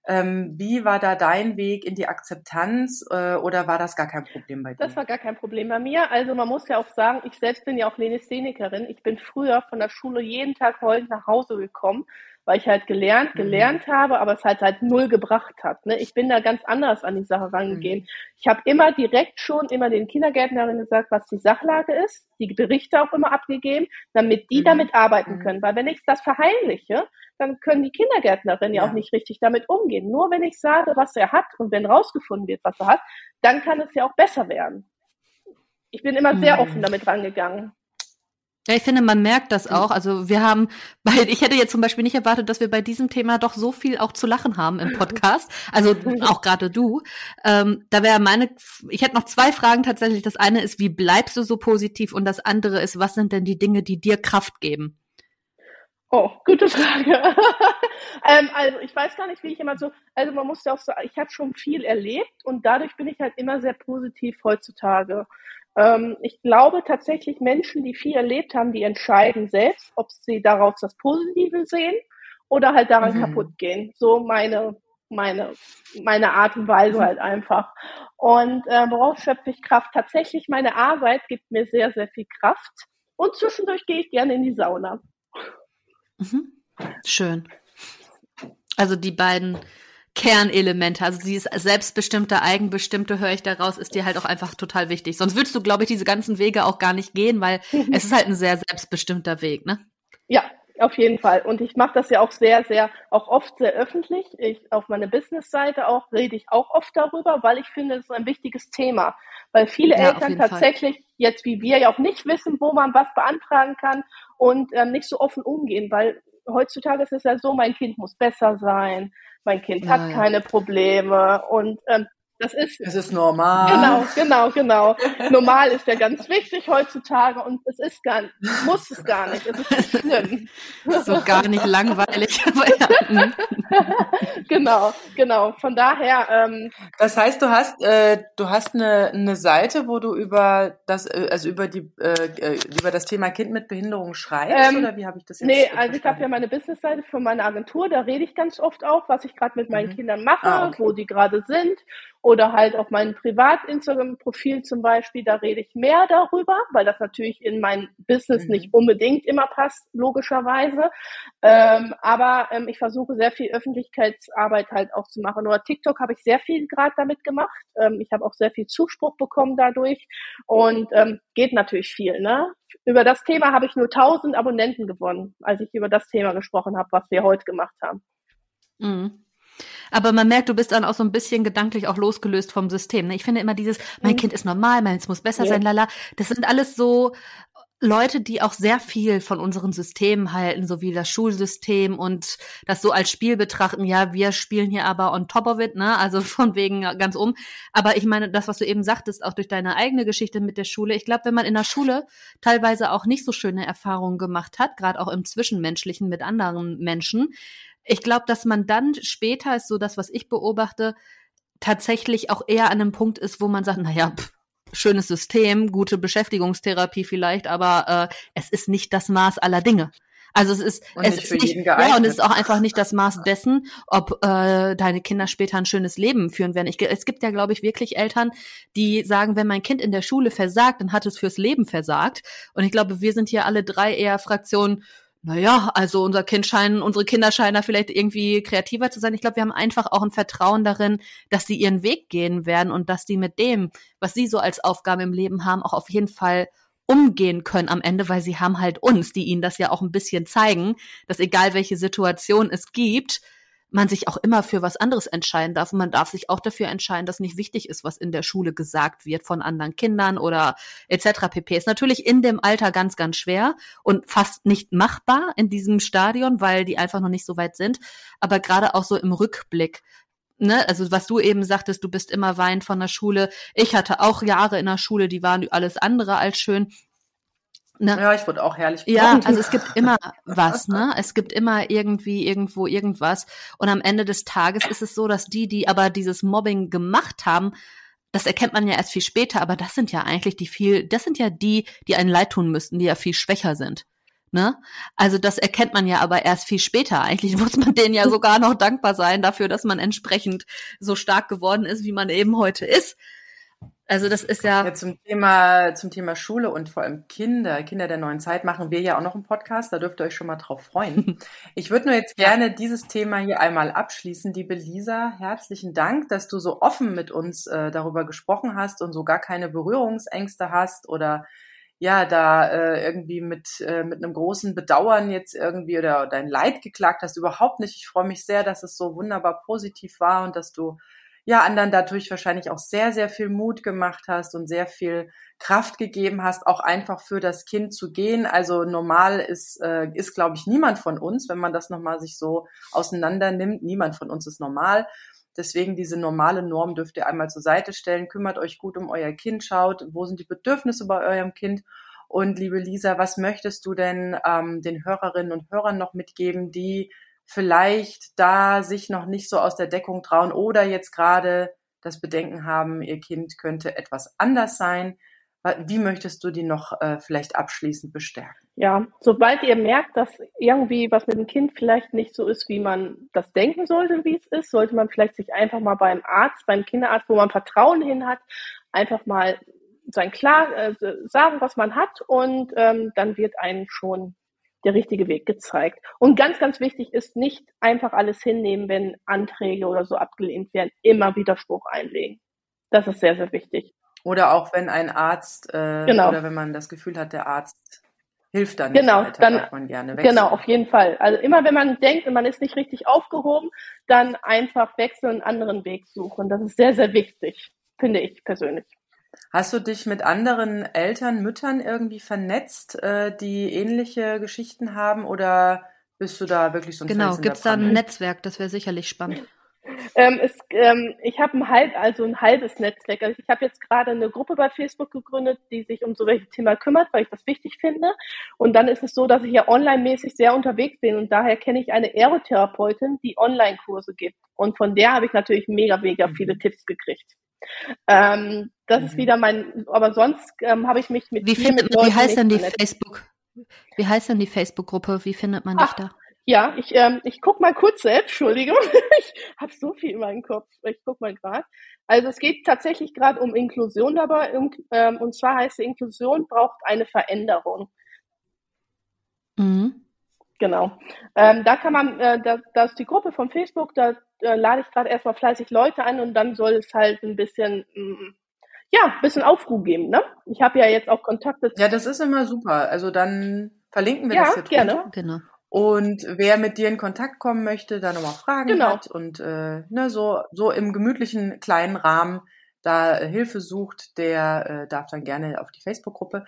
Ähm, wie war da dein Weg in die Akzeptanz äh, oder war das gar kein Problem bei dir? Das war gar kein Problem bei mir. Also man muss ja auch sagen, ich selbst bin ja auch Lenisthenikerin. Ich bin früher von der Schule jeden Tag heulend nach Hause gekommen, weil ich halt gelernt, mhm. gelernt mhm. habe, aber es halt halt null gebracht hat. Ne? Ich bin da ganz anders an die Sache rangegangen. Mhm. Ich habe immer direkt schon immer den Kindergärtnerinnen gesagt, was die Sachlage ist, die Berichte auch immer abgegeben, damit die mhm. damit arbeiten mhm. können. Weil wenn ich das verheimliche, dann können die Kindergärtnerinnen ja. ja. auch nicht richtig damit umgehen. Nur wenn ich sage, was er hat und wenn rausgefunden wird, was er hat, dann kann es ja auch besser werden. Ich bin immer sehr offen damit rangegangen. Ja, ich finde, man merkt das auch. Also wir haben, bei, ich hätte jetzt zum Beispiel nicht erwartet, dass wir bei diesem Thema doch so viel auch zu lachen haben im Podcast. Also auch gerade du. Ähm, da wäre meine, ich hätte noch zwei Fragen tatsächlich. Das eine ist, wie bleibst du so positiv? Und das andere ist, was sind denn die Dinge, die dir Kraft geben? Oh, gute Frage. ähm, also ich weiß gar nicht, wie ich immer so, also man muss ja auch sagen, ich habe schon viel erlebt und dadurch bin ich halt immer sehr positiv heutzutage. Ähm, ich glaube tatsächlich, Menschen, die viel erlebt haben, die entscheiden selbst, ob sie daraus das Positive sehen oder halt daran mhm. kaputt gehen. So meine, meine, meine Art und Weise halt einfach. Und äh, woraus schöpfe ich Kraft? Tatsächlich, meine Arbeit gibt mir sehr, sehr viel Kraft. Und zwischendurch gehe ich gerne in die Sauna. Mhm. Schön. Also die beiden Kernelemente, also dieses selbstbestimmte, eigenbestimmte, höre ich daraus, ist dir halt auch einfach total wichtig. Sonst würdest du, glaube ich, diese ganzen Wege auch gar nicht gehen, weil es ist halt ein sehr selbstbestimmter Weg, ne? Ja, auf jeden Fall. Und ich mache das ja auch sehr, sehr, auch oft sehr öffentlich. Ich auf meiner Business-Seite auch rede ich auch oft darüber, weil ich finde, es ist ein wichtiges Thema. Weil viele ja, Eltern tatsächlich Fall. jetzt wie wir ja auch nicht wissen, wo man was beantragen kann und ähm, nicht so offen umgehen, weil heutzutage ist es ja so, mein Kind muss besser sein, mein Kind hat ja, keine Probleme. Und ähm, das ist. Es ist normal. Genau, genau, genau. Normal ist ja ganz wichtig heutzutage und es ist gar nicht, muss es gar nicht. Es ist nicht schlimm. So gar nicht langweilig. Genau, genau. Von daher. Ähm, das heißt, du hast, äh, du hast eine, eine Seite, wo du über das, äh, also über die, äh, äh, über das Thema Kind mit Behinderung schreibst, ähm, oder wie habe ich das jetzt? Nee, also ich habe ja meine Businessseite für meine Agentur, da rede ich ganz oft auch, was ich gerade mit meinen mhm. Kindern mache, ah, okay. wo die gerade sind oder halt auf meinem Privat-Instagram-Profil zum Beispiel, da rede ich mehr darüber, weil das natürlich in mein Business mhm. nicht unbedingt immer passt, logischerweise. Ähm, aber ähm, ich versuche sehr viel Öffentlichkeitsarbeit halt auch zu machen. Oder TikTok habe ich sehr viel gerade damit gemacht. Ähm, ich habe auch sehr viel Zuspruch bekommen dadurch und ähm, geht natürlich viel. Ne? Über das Thema habe ich nur 1000 Abonnenten gewonnen, als ich über das Thema gesprochen habe, was wir heute gemacht haben. Mhm. Aber man merkt, du bist dann auch so ein bisschen gedanklich auch losgelöst vom System. Ne? Ich finde immer dieses, mein mhm. Kind ist normal, meins muss besser ja. sein, lala. Das sind alles so Leute, die auch sehr viel von unseren Systemen halten, so wie das Schulsystem und das so als Spiel betrachten. Ja, wir spielen hier aber on top of it, ne? Also von wegen ganz um. Aber ich meine, das, was du eben sagtest, auch durch deine eigene Geschichte mit der Schule. Ich glaube, wenn man in der Schule teilweise auch nicht so schöne Erfahrungen gemacht hat, gerade auch im Zwischenmenschlichen mit anderen Menschen, ich glaube, dass man dann später ist so das, was ich beobachte, tatsächlich auch eher an einem Punkt ist, wo man sagt, naja, pff, schönes System, gute Beschäftigungstherapie vielleicht, aber äh, es ist nicht das Maß aller Dinge. Also es ist, und es ist nicht, ja, und es ist auch einfach nicht das Maß dessen, ob äh, deine Kinder später ein schönes Leben führen werden. Ich, es gibt ja, glaube ich, wirklich Eltern, die sagen, wenn mein Kind in der Schule versagt, dann hat es fürs Leben versagt. Und ich glaube, wir sind hier alle drei eher Fraktionen, naja, also unser Kind scheinen, unsere Kinder scheinen da vielleicht irgendwie kreativer zu sein. Ich glaube, wir haben einfach auch ein Vertrauen darin, dass sie ihren Weg gehen werden und dass sie mit dem, was sie so als Aufgabe im Leben haben, auch auf jeden Fall umgehen können am Ende, weil sie haben halt uns, die ihnen das ja auch ein bisschen zeigen, dass egal welche Situation es gibt, man sich auch immer für was anderes entscheiden darf. Und man darf sich auch dafür entscheiden, dass nicht wichtig ist, was in der Schule gesagt wird von anderen Kindern oder etc. pp. Ist natürlich in dem Alter ganz, ganz schwer und fast nicht machbar in diesem Stadion, weil die einfach noch nicht so weit sind. Aber gerade auch so im Rückblick Ne, also was du eben sagtest, du bist immer weint von der Schule. Ich hatte auch Jahre in der Schule, die waren alles andere als schön. Ne? Ja, ich wurde auch herrlich. Ja, also es gibt immer was, ne? Es gibt immer irgendwie irgendwo irgendwas. Und am Ende des Tages ist es so, dass die, die aber dieses Mobbing gemacht haben, das erkennt man ja erst viel später, aber das sind ja eigentlich die viel, das sind ja die, die einen leid tun müssten, die ja viel schwächer sind. Ne? Also das erkennt man ja aber erst viel später. Eigentlich muss man denen ja sogar noch dankbar sein dafür, dass man entsprechend so stark geworden ist, wie man eben heute ist. Also das ist ja, ja zum Thema zum Thema Schule und vor allem Kinder, Kinder der neuen Zeit machen wir ja auch noch einen Podcast, da dürft ihr euch schon mal drauf freuen. Ich würde nur jetzt gerne dieses Thema hier einmal abschließen. Liebe Lisa, herzlichen Dank, dass du so offen mit uns äh, darüber gesprochen hast und so gar keine Berührungsängste hast oder ja, da äh, irgendwie mit, äh, mit einem großen Bedauern jetzt irgendwie oder dein Leid geklagt hast. Überhaupt nicht. Ich freue mich sehr, dass es so wunderbar positiv war und dass du ja anderen dadurch wahrscheinlich auch sehr, sehr viel Mut gemacht hast und sehr viel Kraft gegeben hast, auch einfach für das Kind zu gehen. Also normal ist, äh, ist glaube ich, niemand von uns, wenn man das nochmal sich so auseinander nimmt. Niemand von uns ist normal. Deswegen diese normale Norm dürft ihr einmal zur Seite stellen. Kümmert euch gut um euer Kind, schaut, wo sind die Bedürfnisse bei eurem Kind. Und liebe Lisa, was möchtest du denn ähm, den Hörerinnen und Hörern noch mitgeben, die vielleicht da sich noch nicht so aus der Deckung trauen oder jetzt gerade das Bedenken haben, ihr Kind könnte etwas anders sein. Wie möchtest du die noch äh, vielleicht abschließend bestärken? Ja, sobald ihr merkt, dass irgendwie was mit dem Kind vielleicht nicht so ist, wie man das denken sollte, wie es ist, sollte man vielleicht sich einfach mal beim Arzt, beim Kinderarzt, wo man Vertrauen hin hat, einfach mal sein klar äh, sagen, was man hat und ähm, dann wird einen schon der richtige Weg gezeigt. Und ganz, ganz wichtig ist nicht einfach alles hinnehmen, wenn Anträge oder so abgelehnt werden, immer Widerspruch einlegen. Das ist sehr, sehr wichtig. Oder auch wenn ein Arzt äh, genau. oder wenn man das Gefühl hat, der Arzt hilft dann nicht genau, weiter, dann, man gerne wechseln. Genau, auf jeden Fall. Also immer wenn man denkt, man ist nicht richtig aufgehoben, dann einfach wechseln, einen anderen Weg suchen. Das ist sehr, sehr wichtig, finde ich persönlich. Hast du dich mit anderen Eltern, Müttern irgendwie vernetzt, äh, die ähnliche Geschichten haben oder bist du da wirklich so ein Genau, gibt es da ein Netzwerk, das wäre sicherlich spannend. Ähm, es, ähm, ich habe ein halb, also ein halbes Netzwerk. Also ich habe jetzt gerade eine Gruppe bei Facebook gegründet, die sich um so welche Thema kümmert, weil ich das wichtig finde. Und dann ist es so, dass ich ja online-mäßig sehr unterwegs bin und daher kenne ich eine Aerotherapeutin, die Online-Kurse gibt. Und von der habe ich natürlich mega, mega viele mhm. Tipps gekriegt. Ähm, das mhm. ist wieder mein, aber sonst ähm, habe ich mich mit wie, findet, mit wie heißt denn die Facebook? Wie heißt denn die Facebook-Gruppe? Wie findet man dich da? Ja, ich, ähm, ich guck mal kurz selbst, Entschuldigung. ich habe so viel in meinem Kopf. Ich guck mal gerade. Also es geht tatsächlich gerade um Inklusion dabei. Ähm, und zwar heißt Inklusion braucht eine Veränderung. Mhm. Genau. Ähm, da kann man, äh, da, da ist die Gruppe von Facebook, da äh, lade ich gerade erstmal fleißig Leute ein und dann soll es halt ein bisschen, mh, mm, ja, ein bisschen Aufruhr geben, ne? Ich habe ja jetzt auch Kontakte. Ja, das ist immer super. Also dann verlinken wir ja, das hier gerne. Genau. Und wer mit dir in Kontakt kommen möchte, da nochmal Fragen genau. hat und äh, ne, so, so im gemütlichen kleinen Rahmen da äh, Hilfe sucht, der äh, darf dann gerne auf die Facebook-Gruppe.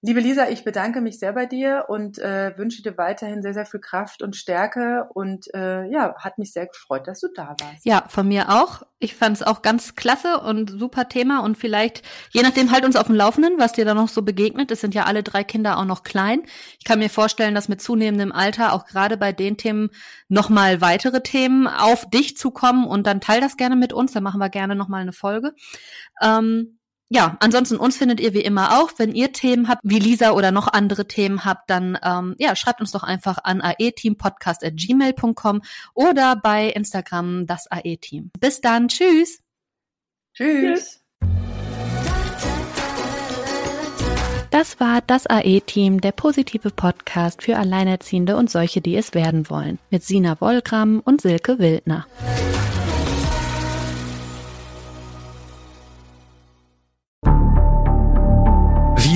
Liebe Lisa, ich bedanke mich sehr bei dir und äh, wünsche dir weiterhin sehr, sehr viel Kraft und Stärke. Und äh, ja, hat mich sehr gefreut, dass du da warst. Ja, von mir auch. Ich fand es auch ganz klasse und super Thema. Und vielleicht, je nachdem, halt uns auf dem Laufenden, was dir da noch so begegnet. Es sind ja alle drei Kinder auch noch klein. Ich kann mir vorstellen, dass mit zunehmendem Alter auch gerade bei den Themen nochmal weitere Themen auf dich zukommen. Und dann teil das gerne mit uns. Dann machen wir gerne nochmal eine Folge. Ähm, ja, ansonsten uns findet ihr wie immer auch. Wenn ihr Themen habt, wie Lisa oder noch andere Themen habt, dann ähm, ja, schreibt uns doch einfach an aeteampodcast.gmail.com oder bei Instagram das AE-Team. Bis dann, tschüss. Tschüss. Das war das AE-Team, der positive Podcast für Alleinerziehende und solche, die es werden wollen, mit Sina Wollgramm und Silke Wildner.